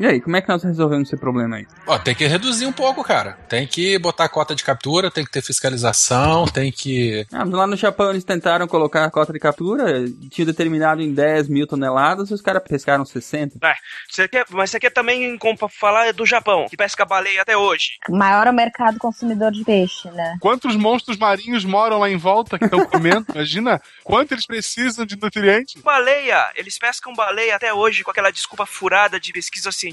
E aí, como é que nós resolvemos esse problema aí? Ó, tem que reduzir um pouco, cara. Tem que botar cota de captura, tem que ter fiscalização, tem que. Ah, mas lá no Japão eles tentaram colocar a cota de captura, tinha determinado em 10 mil toneladas, e os caras pescaram 60. É, você quer, mas você quer também como pra falar do Japão, que pesca baleia até hoje. Maior é o mercado consumidor de peixe, né? Quantos monstros marinhos moram lá em volta que estão comendo? *laughs* Imagina quanto eles precisam de nutrientes. Baleia! Eles pescam baleia até hoje com aquela desculpa furada de pesquisa científica,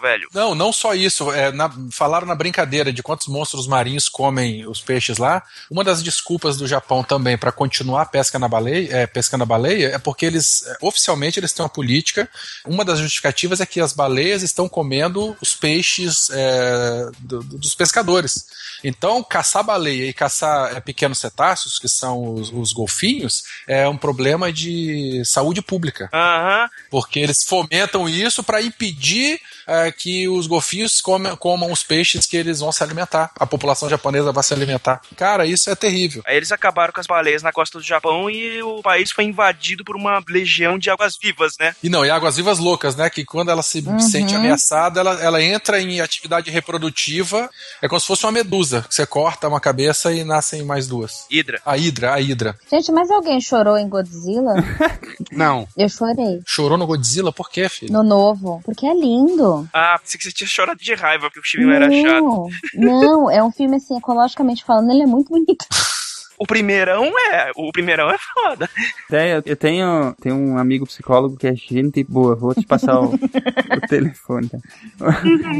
velho. Não, não só isso. É, na- falaram na brincadeira de quantos monstros marinhos comem os peixes lá. Uma das desculpas do Japão também para continuar a pesca na baleia, é, pescando a baleia é porque eles, é, oficialmente, eles têm uma política. Uma das justificativas é que as baleias estão comendo os peixes é, do- do- dos pescadores. Então, caçar baleia e caçar é, pequenos cetáceos, que são os, os golfinhos, é um problema de saúde pública. Aham. Porque eles fomentam isso para impedir é, que os golfinhos comem- comam os peixes que eles vão se alimentar. A população japonesa vai se alimentar. Cara, isso é terrível. Aí eles acabaram com as baleias na costa do Japão e o país foi invadido por uma legião de águas vivas, né? E não, e águas vivas loucas, né? Que quando ela se Uhum. sente ameaçada, ela, ela entra em atividade reprodutiva. É como se fosse uma medusa. que Você corta uma cabeça e nascem mais duas. Hidra. A hidra, a hidra. Gente, mas alguém chorou em Godzilla? *laughs* Não. Eu chorei. Chorou no Godzilla? Por quê, filho? No novo. Porque é lindo. Ah, pensei que você tinha chorado de raiva porque o filme era chato. não, é um filme assim, ecologicamente falando, ele é muito bonito. *laughs* O primeirão é. O primeirão é foda. Até eu, eu tenho, tenho um amigo psicólogo que é gente boa, vou te passar o, *laughs* o telefone. tá?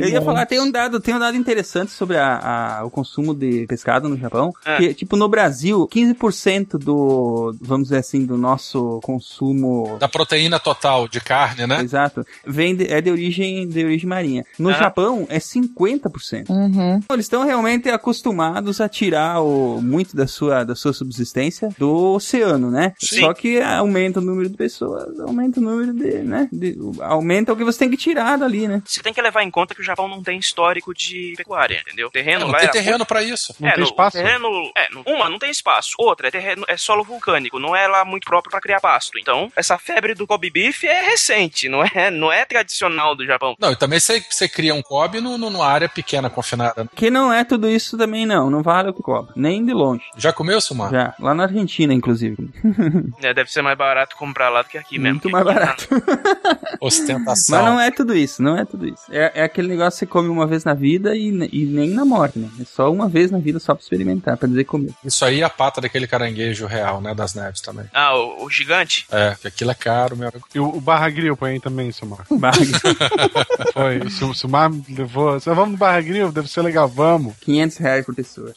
Eu ia falar, tem um dado, tem um dado interessante sobre a, a- o consumo de pescado no Japão. É. Que, tipo, no Brasil, 15% do, vamos dizer assim, do nosso consumo Da proteína total de carne, né? Exato. Vem de- é de origem, de origem marinha. No Ah. Japão é 50%. Uhum. Eles estão realmente acostumados a tirar o, muito da sua, da sua subsistência do oceano, né? Sim. Só que aumenta o número de pessoas, aumenta o número de, né? de- aumenta o que você tem que tirar dali, né? Você tem que levar em conta que o Japão não tem histórico de pecuária, entendeu? Terreno Não lá tem era terreno pra isso. Não é, tem no- espaço? terreno, é, uma, não tem espaço. Outra, é, terreno, é solo vulcânico, não é lá muito próprio pra criar pasto. Então, essa febre do Kobe Beef é recente, não é, não é tradicional do Japão. Não, e também você, você cria um Kobe no, no- numa área pequena, confinada. Que não é tudo isso também, não. Não vale o cobra. Nem de longe. Já comeu, Sumar? Já. Lá na Argentina, inclusive. *laughs* É, deve ser mais barato comprar lá do que aqui mesmo. Muito mais barato. *laughs* Ostentação. Mas não é tudo isso, não é tudo isso. É, é aquele negócio que você come uma vez na vida e, e nem na morte, né? É só uma vez na vida, só pra experimentar, pra dizer comer. Isso aí é a pata daquele caranguejo real, né? Das neves também. Ah, o, o gigante? É, que aquilo é caro, meu amigo. E o, o Barra Grill põe aí também, Silmar. *laughs* Barra Foi. O Sil- Silmar levou. Você, vamos no Barra Grill? Deve ser legal, vamos. 500 reais por pessoa.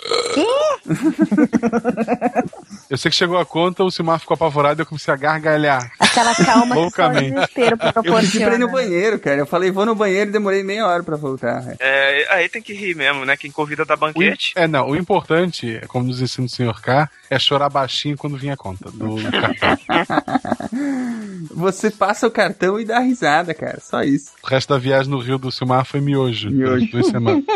*laughs* Eu sei que chegou a conta, o Silmar ficou apavorado e eu comecei a gargalhar. Aquela calma que só o Loucamente. desespero Eu pedi pra ir no proporciona. banheiro, cara. Eu falei, vou no banheiro e demorei meia hora pra voltar. É, aí tem que rir mesmo, né? Quem convida da O im- banquete. é, não, o importante, como nos ensina o senhor K, é chorar baixinho quando vinha a conta do, do cartão. *laughs* Você passa o cartão e dá risada, cara. Só isso. O resto da viagem no Rio do Silmar foi miojo. Miojo. Duas semanas. *laughs*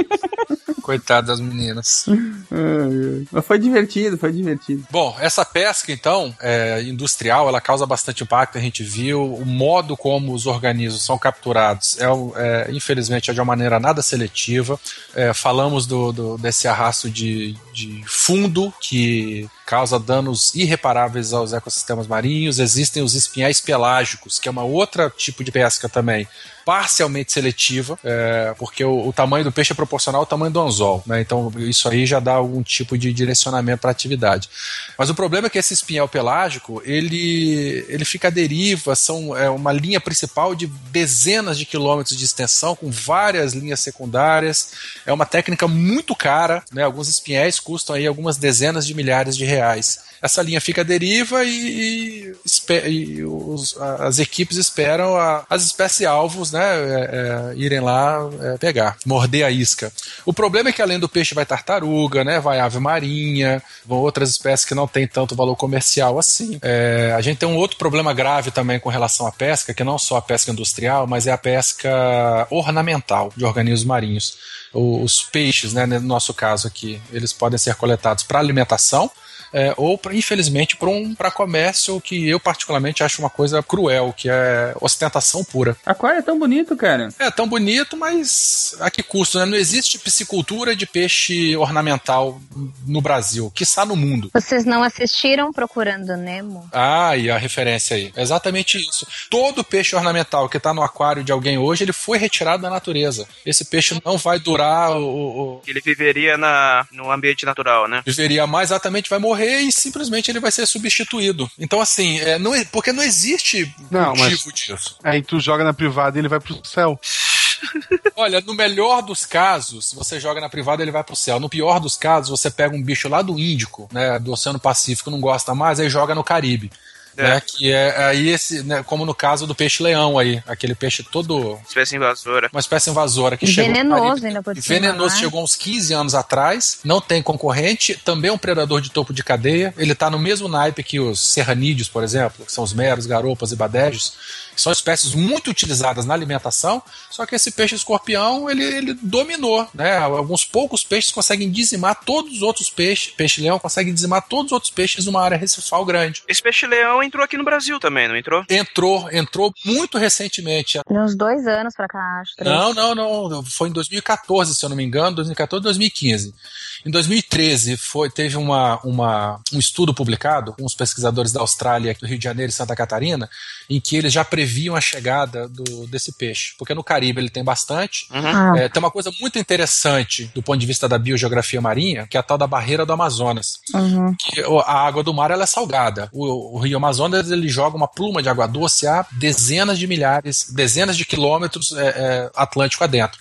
Coitado das meninas. Ai, ai. Mas foi divertido, foi divertido. Bom, essa pesca, então, é, industrial, ela causa bastante impacto, a gente viu. O modo como os organismos são capturados é, é, infelizmente, é de uma maneira nada seletiva. É, falamos do, do- desse arrasto de, de fundo que causa danos irreparáveis aos ecossistemas marinhos. Existem os espinhais pelágicos, que é uma outra tipo de pesca também, parcialmente seletiva, é, porque o, o tamanho do peixe é proporcional ao tamanho do anzol, né? Então isso aí já dá algum tipo de direcionamento para a atividade. Mas o problema é que esse espinhal pelágico ele, ele fica à deriva, são é uma linha principal de dezenas de quilômetros de extensão, com várias linhas secundárias. É uma técnica muito cara, né? Alguns espinhéis custam aí algumas dezenas de milhares de reais. Essa linha fica à deriva e, e, e os- as equipes esperam a- as espécies alvos né, é, é, irem lá é, pegar, morder a isca. O problema é que além do peixe vai tartaruga, né, vai ave marinha, vão outras espécies que não têm tanto valor comercial assim. É, a gente tem um outro problema grave também com relação à pesca, que não só a pesca industrial, mas é a pesca ornamental de organismos marinhos. Os peixes, né, no nosso caso aqui, eles podem ser coletados para alimentação, é, ou pra, infelizmente para um para comércio que eu particularmente acho uma coisa cruel, que é ostentação pura. Aquário é tão bonito, cara. É tão bonito, mas a que custo? Né? Não existe piscicultura de peixe ornamental no Brasil, que está no mundo. Vocês não assistiram Procurando Nemo? Ah, e a referência aí. É exatamente isso. Todo peixe ornamental que está no aquário de alguém hoje, ele foi retirado da natureza. Esse peixe não vai durar o, o- o- Ele viveria na, no ambiente natural, né? viveria mais exatamente vai morrer e simplesmente ele vai ser substituído. Então assim, é, não, porque não existe Não, motivo disso. Aí tu joga na privada e ele vai pro céu. *laughs* Olha, no melhor dos casos, você joga na privada ele vai pro céu. No pior dos casos, você pega um bicho lá do Índico, né, do Oceano Pacífico, não gosta mais, aí joga no Caribe. Né, que é aí esse, né, como no caso do peixe-leão aí, aquele peixe todo Espécie invasora. uma espécie invasora que Venenoso ainda por cima, Venenoso né? chegou uns 15 anos atrás, não tem concorrente, também é um predador de topo de cadeia. Ele tá no mesmo naipe que os serranídeos, por exemplo, que são os meros, garopas e badejos, são espécies muito utilizadas na alimentação, só que esse peixe escorpião, ele, ele dominou, né? Alguns poucos peixes conseguem dizimar todos os outros peixes, peixe-leão consegue dizimar todos os outros peixes numa área recifal grande. Esse peixe-leão entrou aqui no Brasil também, não entrou? Entrou, entrou muito recentemente. Uns dois anos pra cá, acho. três. Não, não, não. Foi em 2014, se eu não me engano, 2014, 2015. Em 2013 foi, teve uma, uma, um estudo publicado com os pesquisadores da Austrália, do Rio de Janeiro e Santa Catarina, em que eles já previam a chegada do, desse peixe. Porque no Caribe ele tem bastante. Ah. É, tem uma coisa muito interessante do ponto de vista da biogeografia marinha, que é a tal da barreira do Amazonas Uhum. que o- a água do mar ela é salgada. O, o Rio Amazonas ele joga uma pluma de água doce a dezenas de milhares, dezenas de quilômetros é, é, Atlântico adentro.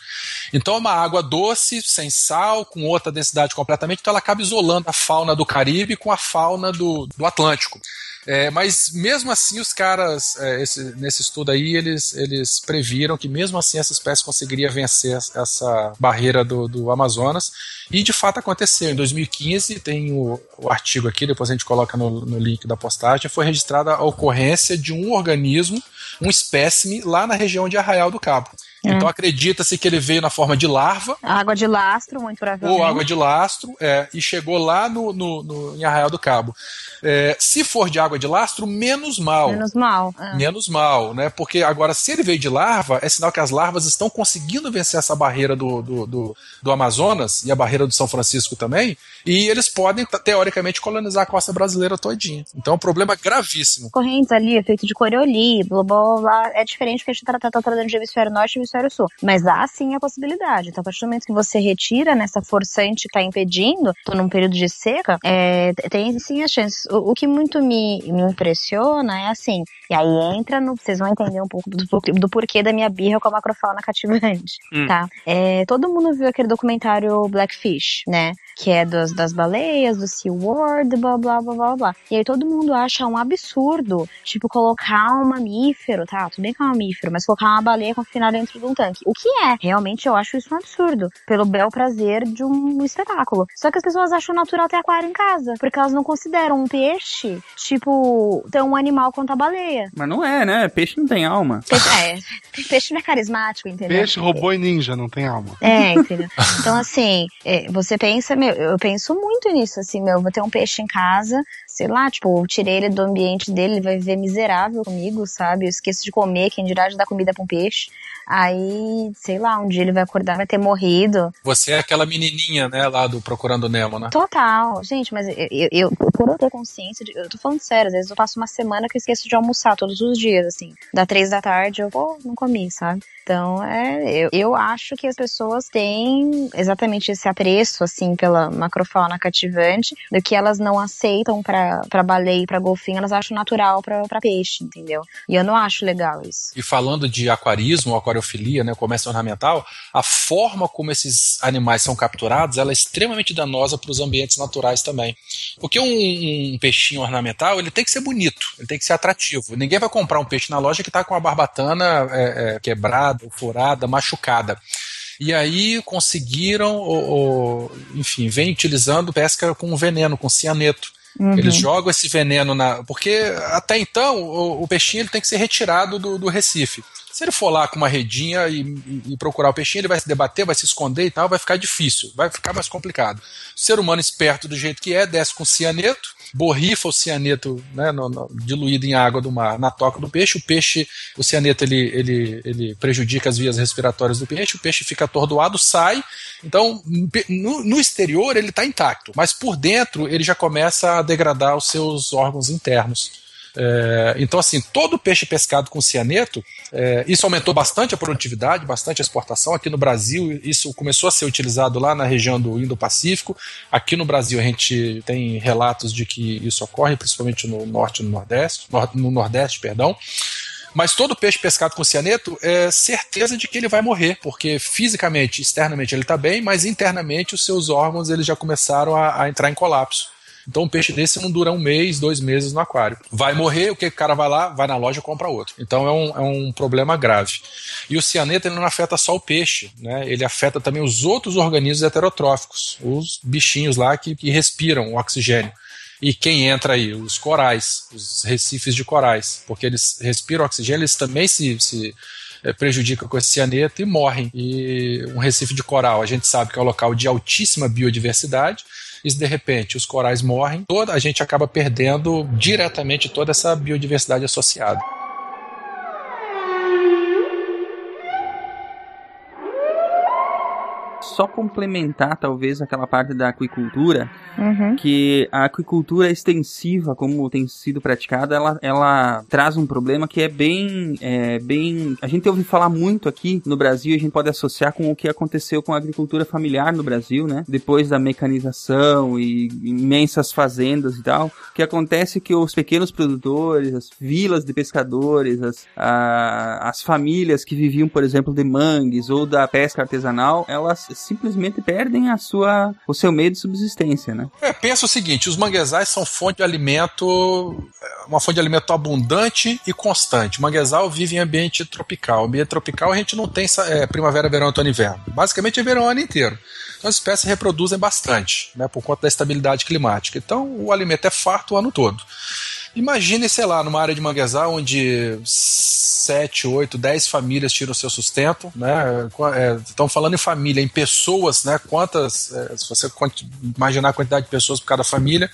Então é uma água doce, sem sal, com outra densidade completamente, então ela acaba isolando a fauna do Caribe com a fauna do, do Atlântico. É, mas mesmo assim, os caras, é, esse- nesse estudo aí, eles, eles previram que mesmo assim essa espécie conseguiria vencer essa barreira do, do Amazonas. E de fato aconteceu. Em 2015, tem o, o artigo aqui, depois a gente coloca no, no link da postagem, foi registrada a ocorrência de um organismo, um espécime, lá na região de Arraial do Cabo. É. Então acredita-se que ele veio na forma de larva, Água de lastro, muito provavelmente. ou água de lastro, é, e chegou lá no, no, no- em Arraial do Cabo. É, se for de água de lastro, menos mal. Menos mal. É. Menos mal, né? Porque agora, se ele veio de larva, é sinal que as larvas estão conseguindo vencer essa barreira do, do, do, do Amazonas e a barreira do São Francisco também, e eles podem, teoricamente, colonizar a costa brasileira todinha. Então é um problema gravíssimo. correntes ali, efeito de Coriolis, blá blá blá, é diferente porque a gente tá tá tratando de hemisfério norte e hemisfério sul. Mas há sim a possibilidade. Então, a partir do momento que você retira nessa forçante que tá impedindo, tô num período de seca, é, tem sim as chances. O, o que muito me, me impressiona é assim, e aí entra no. Vocês vão entender um pouco do, do porquê da minha birra com a macrofauna cativante. Hum. Tá? É, todo mundo viu aquele documentário Blackfish, né? Que é dos, das baleias, do SeaWorld, blá blá blá blá blá. E aí todo mundo acha um absurdo, tipo, colocar um mamífero, tá? Tudo bem que é um mamífero, mas colocar uma baleia confinada dentro de um tanque. O que é? Realmente eu acho isso um absurdo. Pelo bel prazer de um espetáculo. Só que as pessoas acham natural ter aquário em casa. Porque elas não consideram um peixe, tipo, tão um animal quanto a baleia. Mas não é, né? Peixe não tem alma. Peixe, é, *laughs* peixe não é carismático, entendeu? Peixe, robô e ninja, não tem alma. É, entendeu? Então, assim, é, você pensa, meu, eu penso muito nisso, assim, meu, vou ter um peixe em casa, sei lá, tipo, eu tirei ele do ambiente dele, ele vai viver miserável comigo, sabe? Eu esqueço de comer, quem dirá de dar comida pra um peixe. Aí, sei lá, um dia ele vai acordar, vai ter morrido. Você é aquela menininha, né, lá do Procurando Nemo, né? Total. Gente, mas eu, eu, eu por eu ter consciência, de, eu tô falando sério, às vezes eu passo uma semana que eu esqueço de almoçar todos os dias, assim. Da três da tarde, eu, pô, não comi, sabe? Então, é, eu, eu acho que as pessoas têm exatamente esse apreço, assim, pela macrofauna cativante, do que elas não aceitam pra pra, pra baleia pra golfinho, elas acham natural pra peixe, entendeu? E eu não acho legal isso. E falando de aquarismo, aquariofilia, né, comércio ornamental, a forma como esses animais são capturados, ela é extremamente danosa para os ambientes naturais também. Porque um, um, peixinho ornamental, ele tem que ser bonito, ele tem que ser atrativo. Ninguém vai comprar um peixe na loja que está com a barbatana é, é, quebrada, furada, machucada. E aí conseguiram, ou, ou, enfim, vem utilizando pesca com veneno, com cianeto. Uhum. Eles jogam esse veneno na. Porque até então o, o peixinho ele tem que ser retirado do, do Recife. Se ele for lá com uma redinha e, e, e, procurar o peixinho, ele vai se debater, vai se esconder e tal, vai ficar difícil, vai ficar mais complicado. O ser humano esperto do jeito que é, desce com cianeto, borrifa o cianeto né, no, no, diluído em água do mar na toca do peixe. O peixe, o cianeto, ele, ele, ele prejudica as vias respiratórias do peixe, o peixe fica atordoado, sai. Então, no, no exterior ele está intacto, mas por dentro ele já começa a degradar os seus órgãos internos. É, então, assim, todo peixe pescado com cianeto, é, isso aumentou bastante a produtividade, bastante a exportação. Aqui no Brasil, isso começou a ser utilizado lá na região do Indo-Pacífico. Aqui no Brasil, a gente tem relatos de que isso ocorre, principalmente no norte e no nordeste, no nordeste, perdão. Mas todo peixe pescado com cianeto é certeza de que ele vai morrer, porque fisicamente, externamente ele está bem, mas internamente os seus órgãos eles já começaram a, a entrar em colapso. Então um peixe desse não dura um mês, dois meses no aquário. Vai morrer, o que o cara vai lá, vai na loja e compra outro. Então é um, é um problema grave. E o cianeto ele não afeta só o peixe, né? ele afeta também os outros organismos heterotróficos, os bichinhos lá que, que respiram o oxigênio. E quem entra aí? Os corais, os recifes de corais, porque eles respiram oxigênio, eles também se, se é, prejudicam com esse cianeto e morrem. E um recife de coral, a gente sabe que é um local de altíssima biodiversidade, e de repente os corais morrem, toda a gente acaba perdendo diretamente toda essa biodiversidade associada. Só complementar, talvez, aquela parte da aquicultura, uhum. que a aquicultura extensiva, como tem sido praticada, ela, ela traz um problema que é bem, é, bem... A gente ouve falar muito aqui no Brasil, a gente pode associar com o que aconteceu com a agricultura familiar no Brasil, né? Depois da mecanização e imensas fazendas e tal. O que acontece é que os pequenos produtores, as vilas de pescadores, as, a, as famílias que viviam, por exemplo, de mangues ou da pesca artesanal, elas simplesmente perdem a sua, o seu meio de subsistência, né? É, pensa o seguinte, os manguezais são fonte de alimento, é, uma fonte de alimento abundante e constante. O manguezal vive em ambiente tropical. O ambiente tropical a gente não tem é, primavera, verão, outono e inverno. Basicamente é verão o ano inteiro. Então as espécies reproduzem bastante, né, por conta da estabilidade climática. Então o alimento é farto o ano todo. Imagine, sei lá, numa área de manguezal onde 7, 8, 10 famílias tiram seu sustento, né? Estão é, falando em família, em pessoas, né? Quantas, é, se você imaginar a quantidade de pessoas por cada família,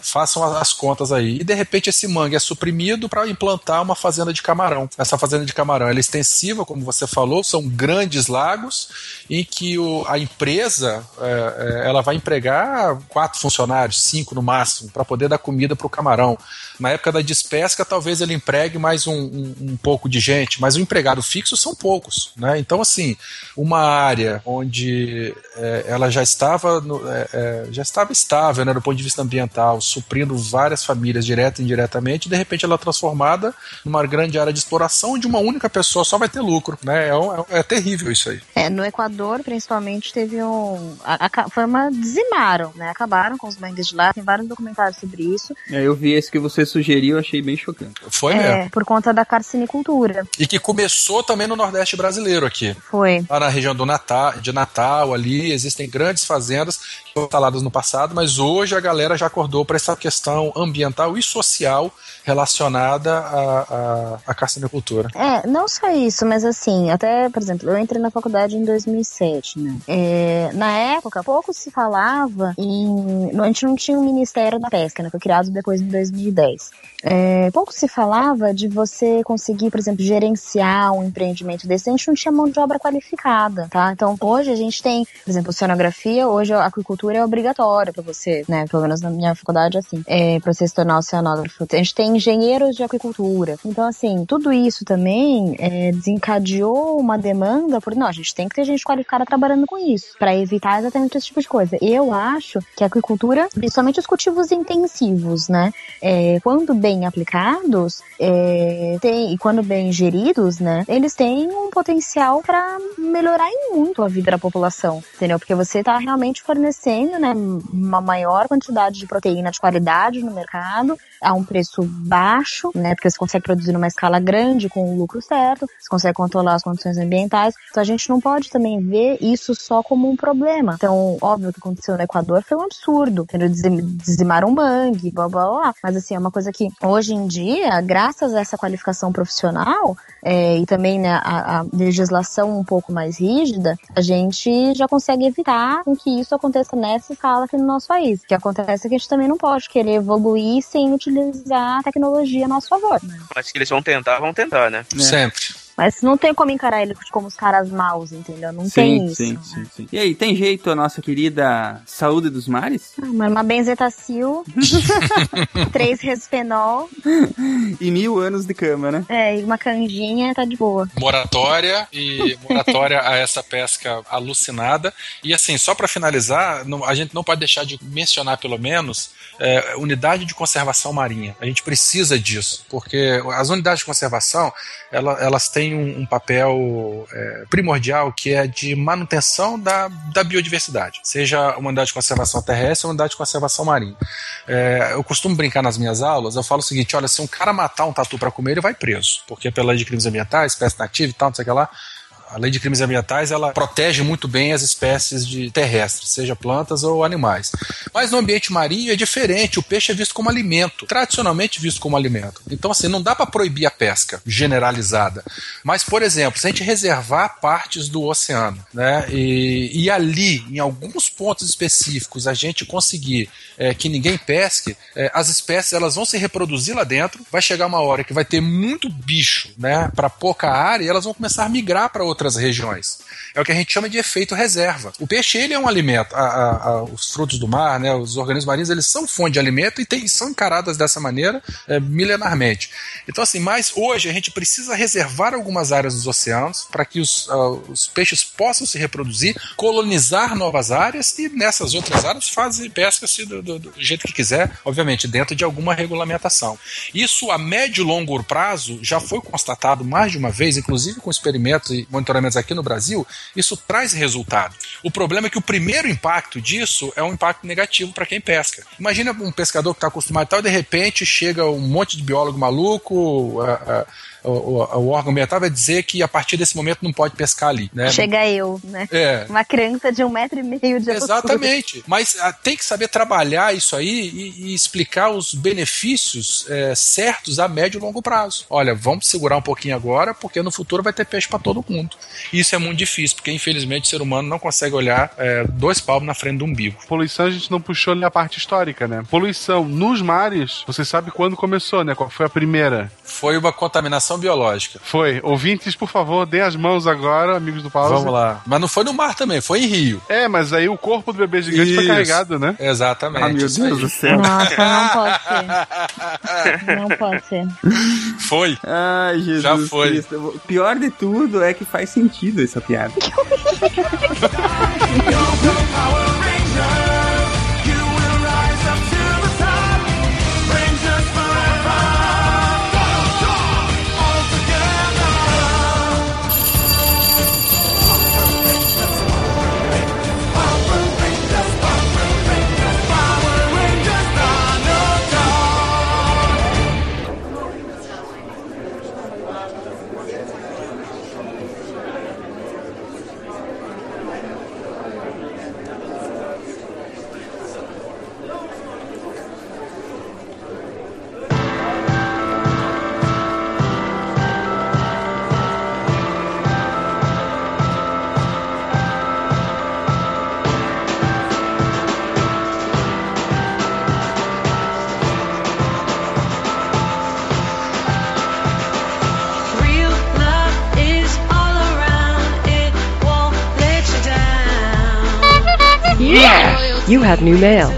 façam as contas aí. E de repente esse mangue é suprimido para implantar uma fazenda de camarão. Essa fazenda de camarão é extensiva, como você falou, são grandes lagos em que o, a empresa é, é ela vai empregar quatro funcionários, cinco no máximo, para poder dar comida para o camarão. Na época da despesca, talvez ele empregue mais um, um, um, pouco de gente, mas o empregado fixo são poucos. Né? Então, assim, uma área onde é, ela já estava, no, é, é, já estava estável né, do ponto de vista ambiental, suprindo várias famílias direta e indiretamente, de repente ela é transformada numa grande área de exploração onde uma única pessoa só vai ter lucro. Né? É, é, é terrível isso aí. É, no Equador, principalmente, teve um. A, a, foi uma. dizimaram, né? Acabaram com os mangues de lá, tem vários documentários sobre isso. É, eu vi esse que você sugeriu, achei bem chocante. Foi é, mesmo. Por conta da carcinicultura. E que começou também no Nordeste brasileiro aqui. Foi. Lá na região do Natal, de Natal, ali, existem grandes fazendas instaladas no passado, mas hoje a galera já acordou para essa questão ambiental e social relacionada à, à, à carcinicultura. É, não só isso, mas assim, até, por exemplo, eu entrei na faculdade em 2007, né? É, na época, pouco se falava em. A gente não tinha um Ministério da Pesca, né? Foi criado depois em 2010. Atrás. É, pouco se falava de você conseguir, por exemplo, gerenciar um empreendimento desse. A gente não tinha mão de obra qualificada, tá? Então, hoje a gente tem, por exemplo, oceanografia. Hoje a aquicultura é obrigatória para você, né? Pelo menos na minha faculdade, assim, é, para você se tornar oceanógrafo. A gente tem engenheiros de aquicultura. Então, assim, tudo isso também é, desencadeou uma demanda por, não, a gente tem que ter gente qualificada trabalhando com isso, para evitar exatamente esse tipo de coisa. Eu acho que a aquicultura, principalmente os cultivos intensivos, né? É, quando bem aplicados é, tem, e quando bem geridos, né, eles têm um potencial para melhorar muito a vida da população, entendeu? Porque você está realmente fornecendo, né, uma maior quantidade de proteína de qualidade no mercado a um preço baixo, né, porque você consegue produzir numa escala grande com o lucro certo, você consegue controlar as condições ambientais. Então a gente não pode também ver isso só como um problema. Então, óbvio que aconteceu no Equador foi um absurdo, entendeu? Dizimaram um mangue, blá blá blá. Mas assim, é uma coisa que hoje em dia, graças a essa qualificação profissional é, e também né, a, a, legislação um pouco mais rígida, a gente já consegue evitar que isso aconteça nessa escala aqui no nosso país. O que acontece é que a gente também não pode querer evoluir sem utilizar a tecnologia a nosso favor. Mas que eles vão tentar, vão tentar, né? Sempre. Mas não tem como encarar ele como os caras maus, entendeu? Não sim, tem isso. Sim, sim, sim. E aí, tem jeito a nossa querida saúde dos mares? Ah, mas uma benzetacil, *laughs* três resfenol. e mil anos de cama, né? É, e uma canjinha tá de boa. Moratória e moratória a essa pesca alucinada. E assim, só para finalizar, não, a gente não pode deixar de mencionar pelo menos é, unidade de conservação marinha. A gente precisa disso, porque as unidades de conservação ela, elas têm um, um papel é, primordial que é de manutenção da, da biodiversidade, seja uma unidade de conservação terrestre ou uma unidade de conservação marinha. É, eu costumo brincar nas minhas aulas, eu falo o seguinte: olha, se um cara matar um tatu para comer, ele vai preso, porque pela lei de crimes ambientais, espécie nativa e tal, não sei o que lá a lei de crimes ambientais ela protege muito bem as espécies de terrestres, seja plantas ou animais. Mas no ambiente marinho é diferente, o peixe é visto como alimento, tradicionalmente visto como alimento. Então assim, não dá para proibir a pesca generalizada. Mas, por exemplo, se a gente reservar partes do oceano, né, e, e ali, em alguns pontos específicos, a gente conseguir é, que ninguém pesque, é, as espécies elas vão se reproduzir lá dentro, vai chegar uma hora que vai ter muito bicho, né, para pouca área, e elas vão começar a migrar para outras regiões. É o que a gente chama de efeito reserva. O peixe ele é um alimento. A, a, a, os frutos do mar, né, os organismos marinhos, eles são fonte de alimento e tem, são encaradas dessa maneira é, milenarmente. Então, assim, mas hoje a gente precisa reservar algumas áreas dos oceanos para que os, uh, os peixes possam se reproduzir, colonizar novas áreas e nessas outras áreas fazer pesca-se do, do, do jeito que quiser, obviamente, dentro de alguma regulamentação. Isso a médio e longo prazo já foi constatado mais de uma vez, inclusive com experimentos e aqui no Brasil, isso traz resultado. O problema é que o primeiro impacto disso é um impacto negativo para quem pesca. Imagina um pescador que está acostumado e tal, e de repente chega um monte de biólogo maluco, o, o, o, órgão ambiental vai dizer que a partir desse momento não pode pescar ali. Né? Chega eu, né? É. Uma criança de um metro e meio de Exatamente. Mas a, tem que saber trabalhar isso aí e, e explicar os benefícios é, certos a médio e longo prazo. Olha, vamos segurar um pouquinho agora, porque no futuro vai ter peixe para todo mundo. E isso é muito difícil, porque infelizmente o ser humano não consegue olhar é, dois palmos na frente do umbigo. Poluição a gente não puxou nem a parte histórica, né? Poluição nos mares, você sabe quando começou, né? Qual foi a primeira? Foi uma contaminação biológica. Foi. Ouvintes, por favor, dêem as mãos agora, amigos do Paulo. Vamos lá. Mas não foi no mar também, foi em Rio. É, mas aí o corpo do bebê gigante Isso. foi carregado, né? Exatamente. Ah, meu Deus do céu. Nossa, não *laughs* pode ser. Não pode ser. Foi. Ai, Jesus Já foi. Cristo. O pior de tudo é que faz sentido essa piada. *laughs* have new mail.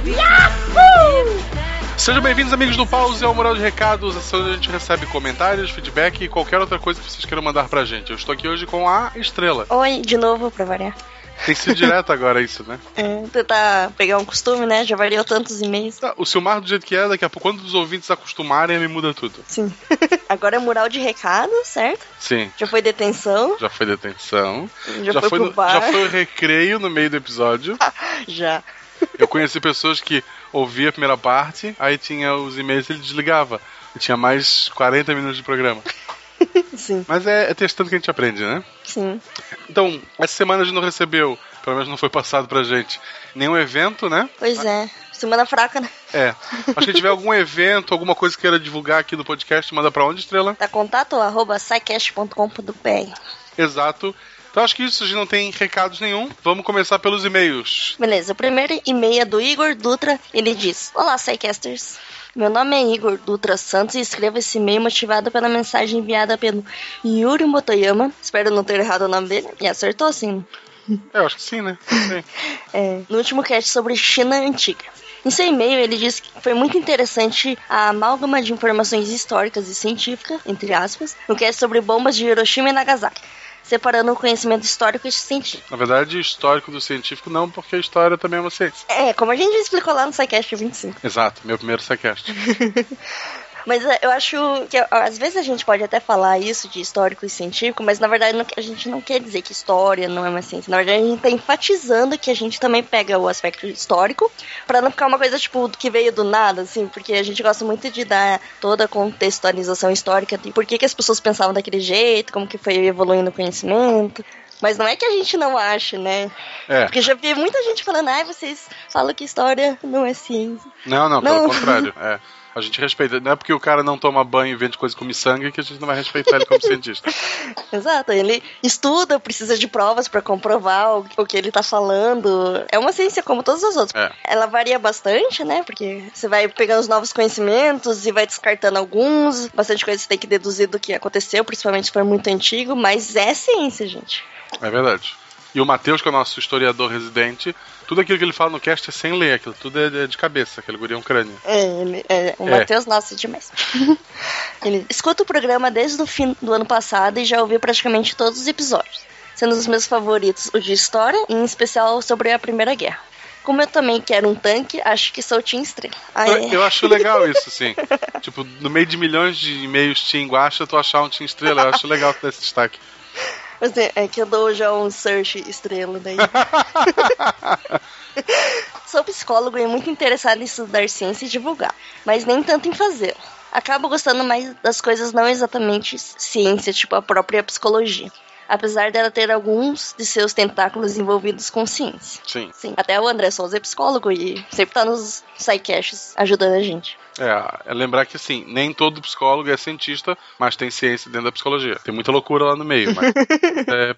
Sejam bem-vindos, amigos do Pause, ao Moral de Recados, onde a gente recebe comentários, feedback e qualquer outra coisa que vocês queiram mandar pra gente. Eu estou aqui hoje com a Estrela. Oi, de novo, pra variar. Tem sido direto agora isso, né? *laughs* É, tentar pegar um costume, né? Já variou tantos e-mails. Tá, o Silmar, do jeito que é, daqui a pouco, quando os ouvintes acostumarem, ele muda tudo. Sim. *laughs* Agora é mural de recado, certo? Sim. Já foi detenção. Já foi detenção. Já foi pro no- bar. já foi o recreio no meio do episódio. *laughs* Já. Eu conheci pessoas que ouviam a primeira parte, aí tinha os e-mails e ele desligava. E tinha mais 40 minutos de programa. *laughs* Sim. Mas é, é testando que a gente aprende, né? Sim. Então, essa semana a gente não recebeu, pelo menos não foi passado pra gente, nenhum evento, né? Pois é. Semana fraca, né? É. Acho que tiver algum evento, alguma coisa que queira divulgar aqui no podcast, manda pra onde, Estrela? Tá contato arroba. Exato. Então acho que isso, a gente não tem recados nenhum. Vamos começar pelos e-mails. Beleza, o primeiro e-mail é do Igor Dutra. Ele diz: Olá, Psycasters. Meu nome é Igor Dutra Santos e escrevo esse e-mail motivado pela mensagem enviada pelo Yuri Motoyama. Espero não ter errado o nome dele. E acertou sim. *laughs* Eu acho que sim, né? Sim. *laughs* É, no último cast sobre China Antiga. Em seu e-mail, ele diz que foi muito interessante a amálgama de informações históricas e científicas, entre aspas, no cast sobre bombas de Hiroshima e Nagasaki, separando o conhecimento histórico e científico. Na verdade, histórico do científico não, porque a história também é uma ciência. É, como a gente já explicou lá no SciCast 25. Exato, meu primeiro sidecast. *laughs* Mas é, eu acho que às vezes a gente pode até falar isso de histórico e científico, mas na verdade a gente não quer dizer que história não é uma ciência. Na verdade, a gente tá enfatizando que a gente também pega o aspecto histórico, pra não ficar uma coisa tipo que veio do nada, assim, porque a gente gosta muito de dar toda a contextualização histórica de por que, que as pessoas pensavam daquele jeito, como que foi evoluindo o conhecimento. Mas não é que a gente não ache, né? É. Porque já vi muita gente falando, ai, vocês falam que história não é ciência. Não, não, Não. pelo contrário. *laughs* É. A gente respeita. Não é porque o cara não toma banho e vende coisa com sangue que a gente não vai respeitar ele como cientista. *laughs* Exato, ele estuda, precisa de provas pra comprovar o, o que ele tá falando. É uma ciência como todas as outras. É. Ela varia bastante, né? Porque você vai pegando os novos conhecimentos e vai descartando alguns. Bastante coisa você tem que deduzir do que aconteceu, principalmente se for muito antigo, mas é ciência, gente. É verdade. E o Matheus, que é o nosso historiador residente, tudo aquilo que ele fala no cast é sem ler, aquilo tudo é de cabeça, aquele guri é um crânio. É, ele, é, o É. Matheus, nossa, demais. *laughs* ele escuta o programa desde o fim do ano passado e já ouviu praticamente todos os episódios, sendo os meus favoritos o de história, em especial sobre a Primeira Guerra. Como eu também quero um tanque, acho que sou Team Estrela. Ah, Eu, é. eu acho legal *laughs* isso, assim. tipo, no meio de milhões de e-mails Team Guacha, tu achar um Team Estrela, eu acho legal ter esse destaque. É, é que eu dou já um search estrela daí. *laughs* Sou psicólogo e muito interessado em estudar ciência e divulgar, mas nem tanto em fazê-lo. Acabo gostando mais das coisas não exatamente ciência, tipo a própria psicologia. Apesar dela ter alguns de seus tentáculos envolvidos com ciência. Sim. Sim, até o André Souza é psicólogo e sempre tá nos sidecasts ajudando a gente. É, é lembrar que assim, nem todo psicólogo é cientista, mas tem ciência dentro da psicologia. Tem muita loucura lá no meio, mas. *laughs* é,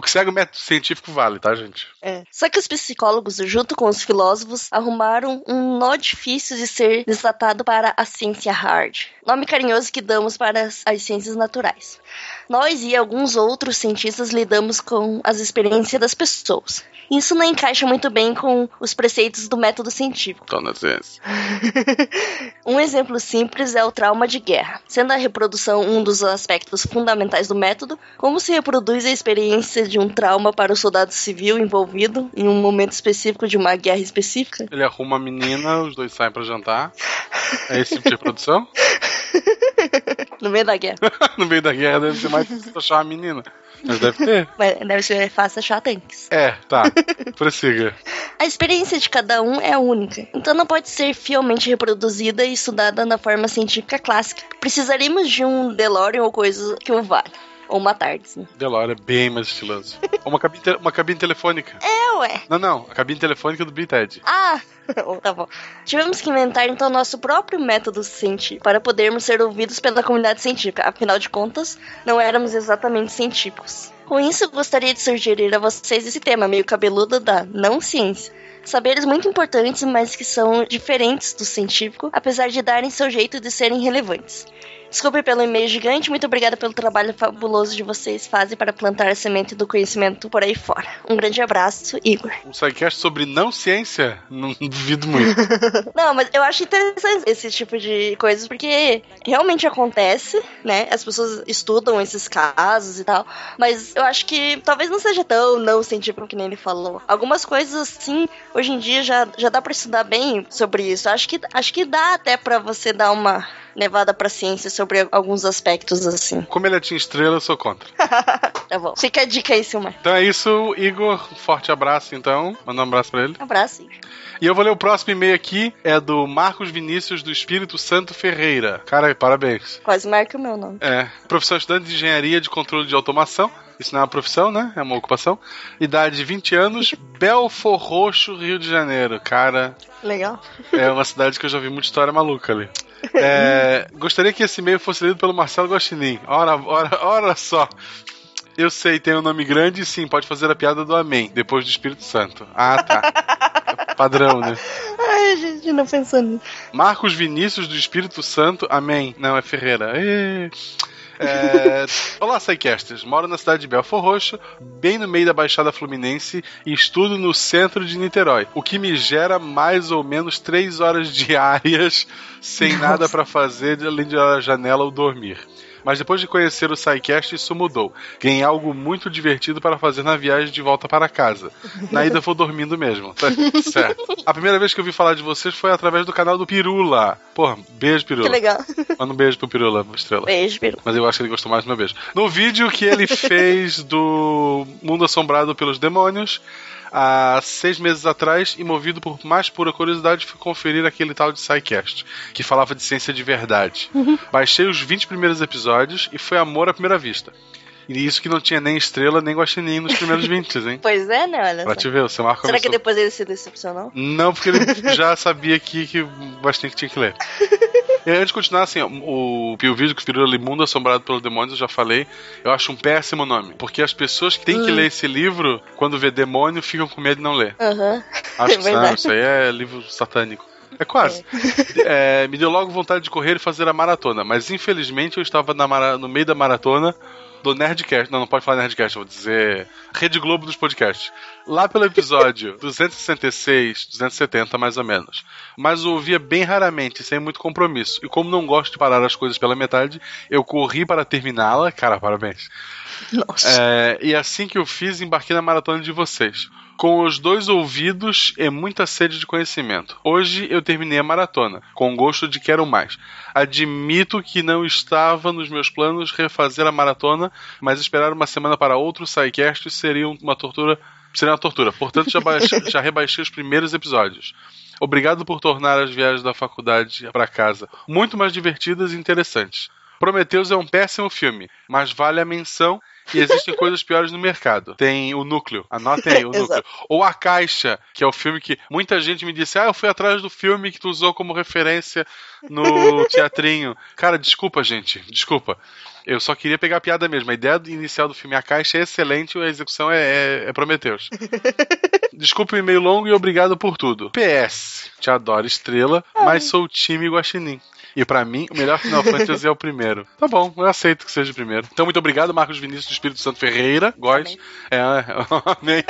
o que segue o método científico vale, tá, gente? É. Só que os psicólogos, junto com os filósofos, arrumaram um nó difícil de ser desatado para a ciência hard. Nome carinhoso que damos para as, as ciências naturais. Nós e alguns outros cientistas lidamos com as experiências das pessoas. Isso não encaixa muito bem com os preceitos do método científico. Então, na ciência. *laughs* Um exemplo simples é o trauma de guerra. Sendo a reprodução um dos aspectos fundamentais do método, como se reproduz a experiência de um trauma para o soldado civil envolvido em um momento específico de uma guerra específica? Ele arruma a menina, os dois saem pra jantar. É esse tipo de produção? *laughs* No meio da guerra. *laughs* no meio da guerra deve ser mais difícil achar a menina. Mas deve ter. Mas deve ser fácil achar tanques. É, tá. Prossiga. A experiência de cada um é única, então não pode ser fielmente reproduzida e estudada na forma científica clássica. Precisaríamos de um DeLorean ou coisa que o valha. Ou uma TARDIS. né? Delore é bem mais estiloso. *laughs* Uma cabine, uma cabine telefônica. É, ué. Não, não. A cabine telefônica do Bited. Ah, *laughs* tá bom. Tivemos que inventar então nosso próprio método científico para podermos ser ouvidos pela comunidade científica. Afinal de contas, não éramos exatamente científicos. Com isso, eu gostaria de sugerir a vocês esse tema meio cabeludo da não ciência. Saberes muito importantes, mas que são diferentes do científico, apesar de darem seu jeito de serem relevantes. Desculpe pelo e-mail gigante, muito obrigada pelo trabalho fabuloso de vocês fazem para plantar a semente do conhecimento por aí fora. Um grande abraço, Igor. Um sidecast sobre não ciência? Não duvido muito. *laughs* Não, mas eu acho interessante esse tipo de coisas, porque realmente acontece, né? As pessoas estudam esses casos e tal, mas eu acho que talvez não seja tão não científico que nem ele falou. Algumas coisas assim, hoje em dia já, já dá pra estudar bem sobre isso. Acho que, acho que dá até pra você dar uma levada pra ciência sobre alguns aspectos assim. Como ele é Team Estrela, eu sou contra. *laughs* Tá bom. Fica a dica aí, Silmar. Então é isso, Igor. Um forte abraço, então. Manda um abraço pra ele. Abraço, Igor. E eu vou ler o próximo e-mail aqui, é do Marcos Vinícius do Espírito Santo Ferreira. Cara, parabéns. Quase marca o meu nome. É, profissão estudante de engenharia de controle de automação. Isso não é uma profissão, né? É uma ocupação. Idade 20 anos, *laughs* Belfor Roxo, Rio de Janeiro. Cara, Legal. é uma cidade que eu já vi muita história maluca ali. É, gostaria que esse e-mail fosse lido pelo Marcelo Guaxinim. Ora, ora, ora só. Eu sei, tem um nome grande e sim, pode fazer a piada do Amém, depois do Espírito Santo. Ah, tá. Padrão, né? Ai, gente, não pensando nisso. Marcos Vinícius do Espírito Santo, amém. Não, é Ferreira. É... Olá, Psycasters. Moro na cidade de Belfor Roxo, bem no meio da Baixada Fluminense, e estudo no centro de Niterói, o que me gera mais ou menos três horas diárias sem nada pra fazer além de a janela ou dormir. Mas depois de conhecer o SciCast, isso mudou. Ganhei algo muito divertido para fazer na viagem de volta para casa. Na ida vou dormindo mesmo, tá *laughs* certo. A primeira vez que eu vi falar de vocês foi através do canal do Pirula. Porra, beijo, Pirula. Que legal. Manda um beijo pro Pirula, estrela. Beijo, Pirula. Mas eu acho que ele gostou mais do meu beijo. No vídeo que ele fez do Mundo Assombrado pelos Demônios, há seis meses atrás, e movido por mais pura curiosidade, fui conferir aquele tal de SciCast, que falava de ciência de verdade. Baixei os 20 primeiros episódios e foi amor à primeira vista. E isso que não tinha nem estrela nem guaxinim nos primeiros *laughs* 20, hein? Pois é, né? Olha Pra só. te ver, seu Marco Será que começou- depois ele se decepcionou? não, porque ele *laughs* já sabia que, que o Bastinho tinha que ler. *laughs* E antes de continuar, assim, o, o vídeo que virou Mundo Assombrado pelos Demônios, eu já falei, eu acho um péssimo nome. Porque as pessoas que têm que Hum. ler esse livro, quando vê demônio, ficam com medo de não ler. Aham. Acho É que verdade. não, isso aí é livro satânico. É quase. É, me deu logo vontade de correr e fazer a maratona, mas infelizmente eu estava na mara- no meio da maratona do Nerdcast. Não, não pode falar Nerdcast, eu vou dizer Rede Globo dos podcasts. Lá pelo episódio *laughs* 266, 270 mais ou menos. Mas eu ouvia bem raramente, sem muito compromisso. E como não gosto de parar as coisas pela metade, eu corri para terminá-la. Cara, parabéns. É, e assim que eu fiz, embarquei na maratona de vocês. Com os dois ouvidos e muita sede de conhecimento. Hoje eu terminei a maratona, com gosto de quero mais. Admito que não estava nos meus planos refazer a maratona, mas esperar uma semana para outro SciCast seria uma tortura. Seria uma tortura. Portanto, já, baixei- *laughs* já rebaixei os primeiros episódios. Obrigado por tornar as viagens da faculdade para casa muito mais divertidas e interessantes. Prometheus é um péssimo filme, mas vale a menção e existem coisas piores no mercado. Tem o núcleo, anotem aí o *laughs* núcleo. Ou a caixa, que é o filme que muita gente me disse: Ah, eu fui atrás do filme que tu usou como referência no teatrinho. Cara, desculpa, gente, desculpa. Eu só queria pegar a piada mesmo. A ideia inicial do filme A Caixa é excelente e a execução é, é, é Prometheus. Desculpe o e-mail longo e obrigado por tudo. PS, te adoro estrela, mas sou o time Guaxinim. E pra mim, o melhor Final Fantasy é o primeiro. Tá bom, eu aceito que seja o primeiro. Então, muito obrigado, Marcos Vinícius do Espírito Santo Ferreira. Góis. É, *laughs* amém.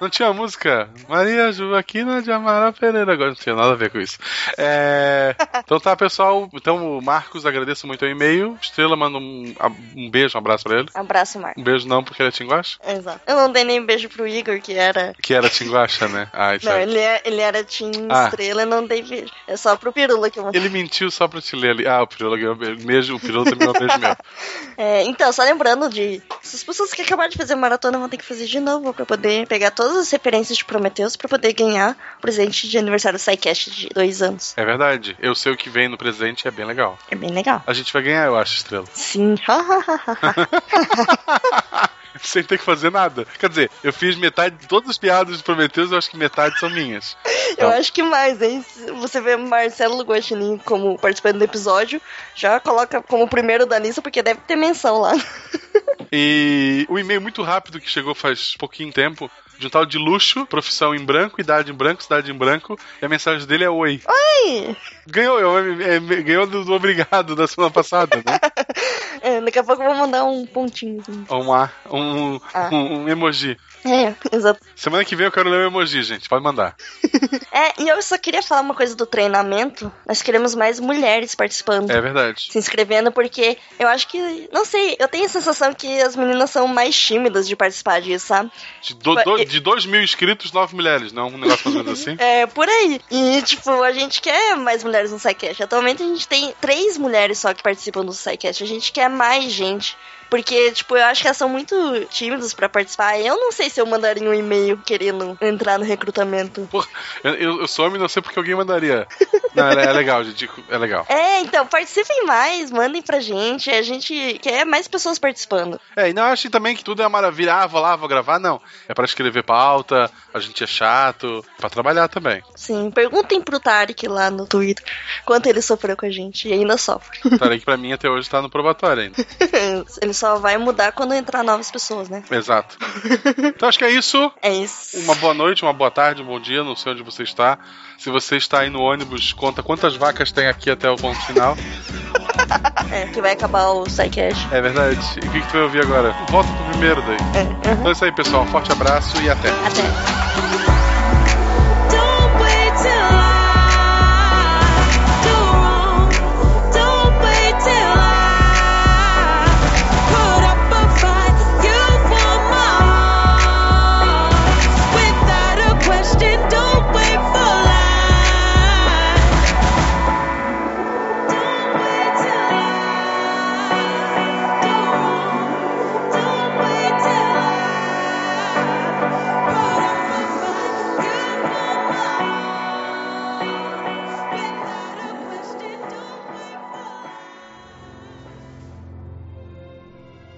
Não tinha música? Maria Joaquina de Amaral Pereira. Agora não tinha nada a ver com isso. É, Então tá, pessoal. Então, o Marcos, agradeço muito o e-mail. Estrela, manda um, um beijo, um abraço pra ele. Abraço, Marco. Um beijo não, porque ele é tinguacha? Exato. Eu não dei nem beijo pro Igor, que era. Que era tinguacha, né? *laughs* Ah, Não, aí. ele, é, ele era Team Ah. Estrela não dei beijo. É só pro Pirula que eu vou Ele mentiu só pra te ler ali. Ah, o Pirula ganhou beijo. Beijo, O Pirula também ganhou beijo meu. *laughs* É, então, só lembrando de. Essas pessoas que acabaram de fazer maratona vão ter que fazer de novo pra poder pegar todas as referências de Prometheus pra poder ganhar o presente de aniversário do SciCast de dois anos. É verdade. Eu sei o que vem no presente é bem legal. É bem legal. A gente vai ganhar, eu acho, Estrela. Sim. *laughs* *laughs* Sem ter que fazer nada. Quer dizer, eu fiz metade de todas as piadas de Prometheus, eu acho que metade são minhas. Eu acho que mais, hein? Você vê Marcelo Guaxinim como participante do episódio, já coloca como primeiro da lista, porque deve ter menção lá. *laughs* E o e-mail muito rápido que chegou faz pouquinho tempo de um tal de luxo, profissão em branco, idade em branco, cidade em branco, e a mensagem dele é oi. Oi! Ganhou, é, é, ganhou do, do obrigado da semana passada, né? *laughs* É, daqui a pouco eu vou mandar um pontinho. Assim. Um, A, um, Ah. um, um emoji. É, exato. Semana que vem eu quero ler o emoji, gente. Pode mandar. *laughs* É, e eu só queria falar uma coisa do treinamento. Nós queremos mais mulheres participando. É verdade. Se inscrevendo, porque eu acho que. Não sei, eu tenho a sensação que as meninas são mais tímidas de participar disso, sabe? De, do, do, de 2 mil inscritos, 9 mulheres, não? Um negócio mais ou menos assim? *laughs* É, por aí. E, tipo, a gente quer mais mulheres no SciCast. Atualmente a gente tem três mulheres só que participam do SciCast. A gente quer mais gente. Porque, tipo, eu acho que elas são muito tímidas pra participar. Eu não sei se eu mandaria um e-mail querendo entrar no recrutamento. Eu, eu, eu sou homem, não sei porque alguém mandaria. Não, é, é legal, gente. É legal. É, então, participem mais, mandem pra gente. A gente quer mais pessoas participando. É, e não acho também que tudo é maravilha. Ah, vou lá, vou gravar. Não. É pra escrever pauta, a gente é chato, pra trabalhar também. Sim, perguntem pro Tarek lá no Twitter quanto ele sofreu com a gente e ainda sofre. Tarek pra mim até hoje tá no probatório ainda. *laughs* ele só vai mudar quando entrar novas pessoas, né? Exato. Então acho que é isso. É isso. Uma boa noite, uma boa tarde, um bom dia, não sei onde você está. Se você está aí no ônibus, conta quantas vacas tem aqui até o ponto final. *laughs* É, que vai acabar o Psycash. É verdade. E o que, que tu vai ouvir agora? Volta pro primeiro daí. Então é isso aí, pessoal. Um forte abraço e até. Até.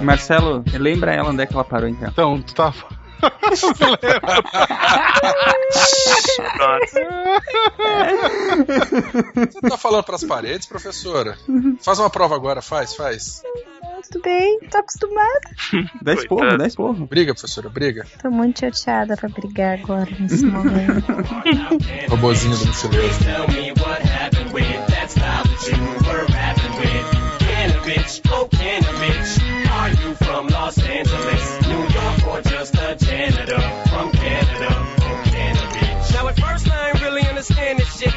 Marcelo, lembra ela onde é que ela parou então? Então, tu tá. Você tá falando pras paredes, professora? Faz uma prova agora, faz, faz. Tudo bem, tô acostumada. Dá esporro, dá esporro. Briga, professora, briga. Tô muito chateada pra brigar agora nesse momento. *laughs* Robozinho do mochileiro. Tell me what happened with that style that you were rapping with. Can a bitch, oh can a bitch. Are you from Los Angeles, New York, or just a janitor from Canada? Oh can a bitch. Now at first I ain't really understand this shit.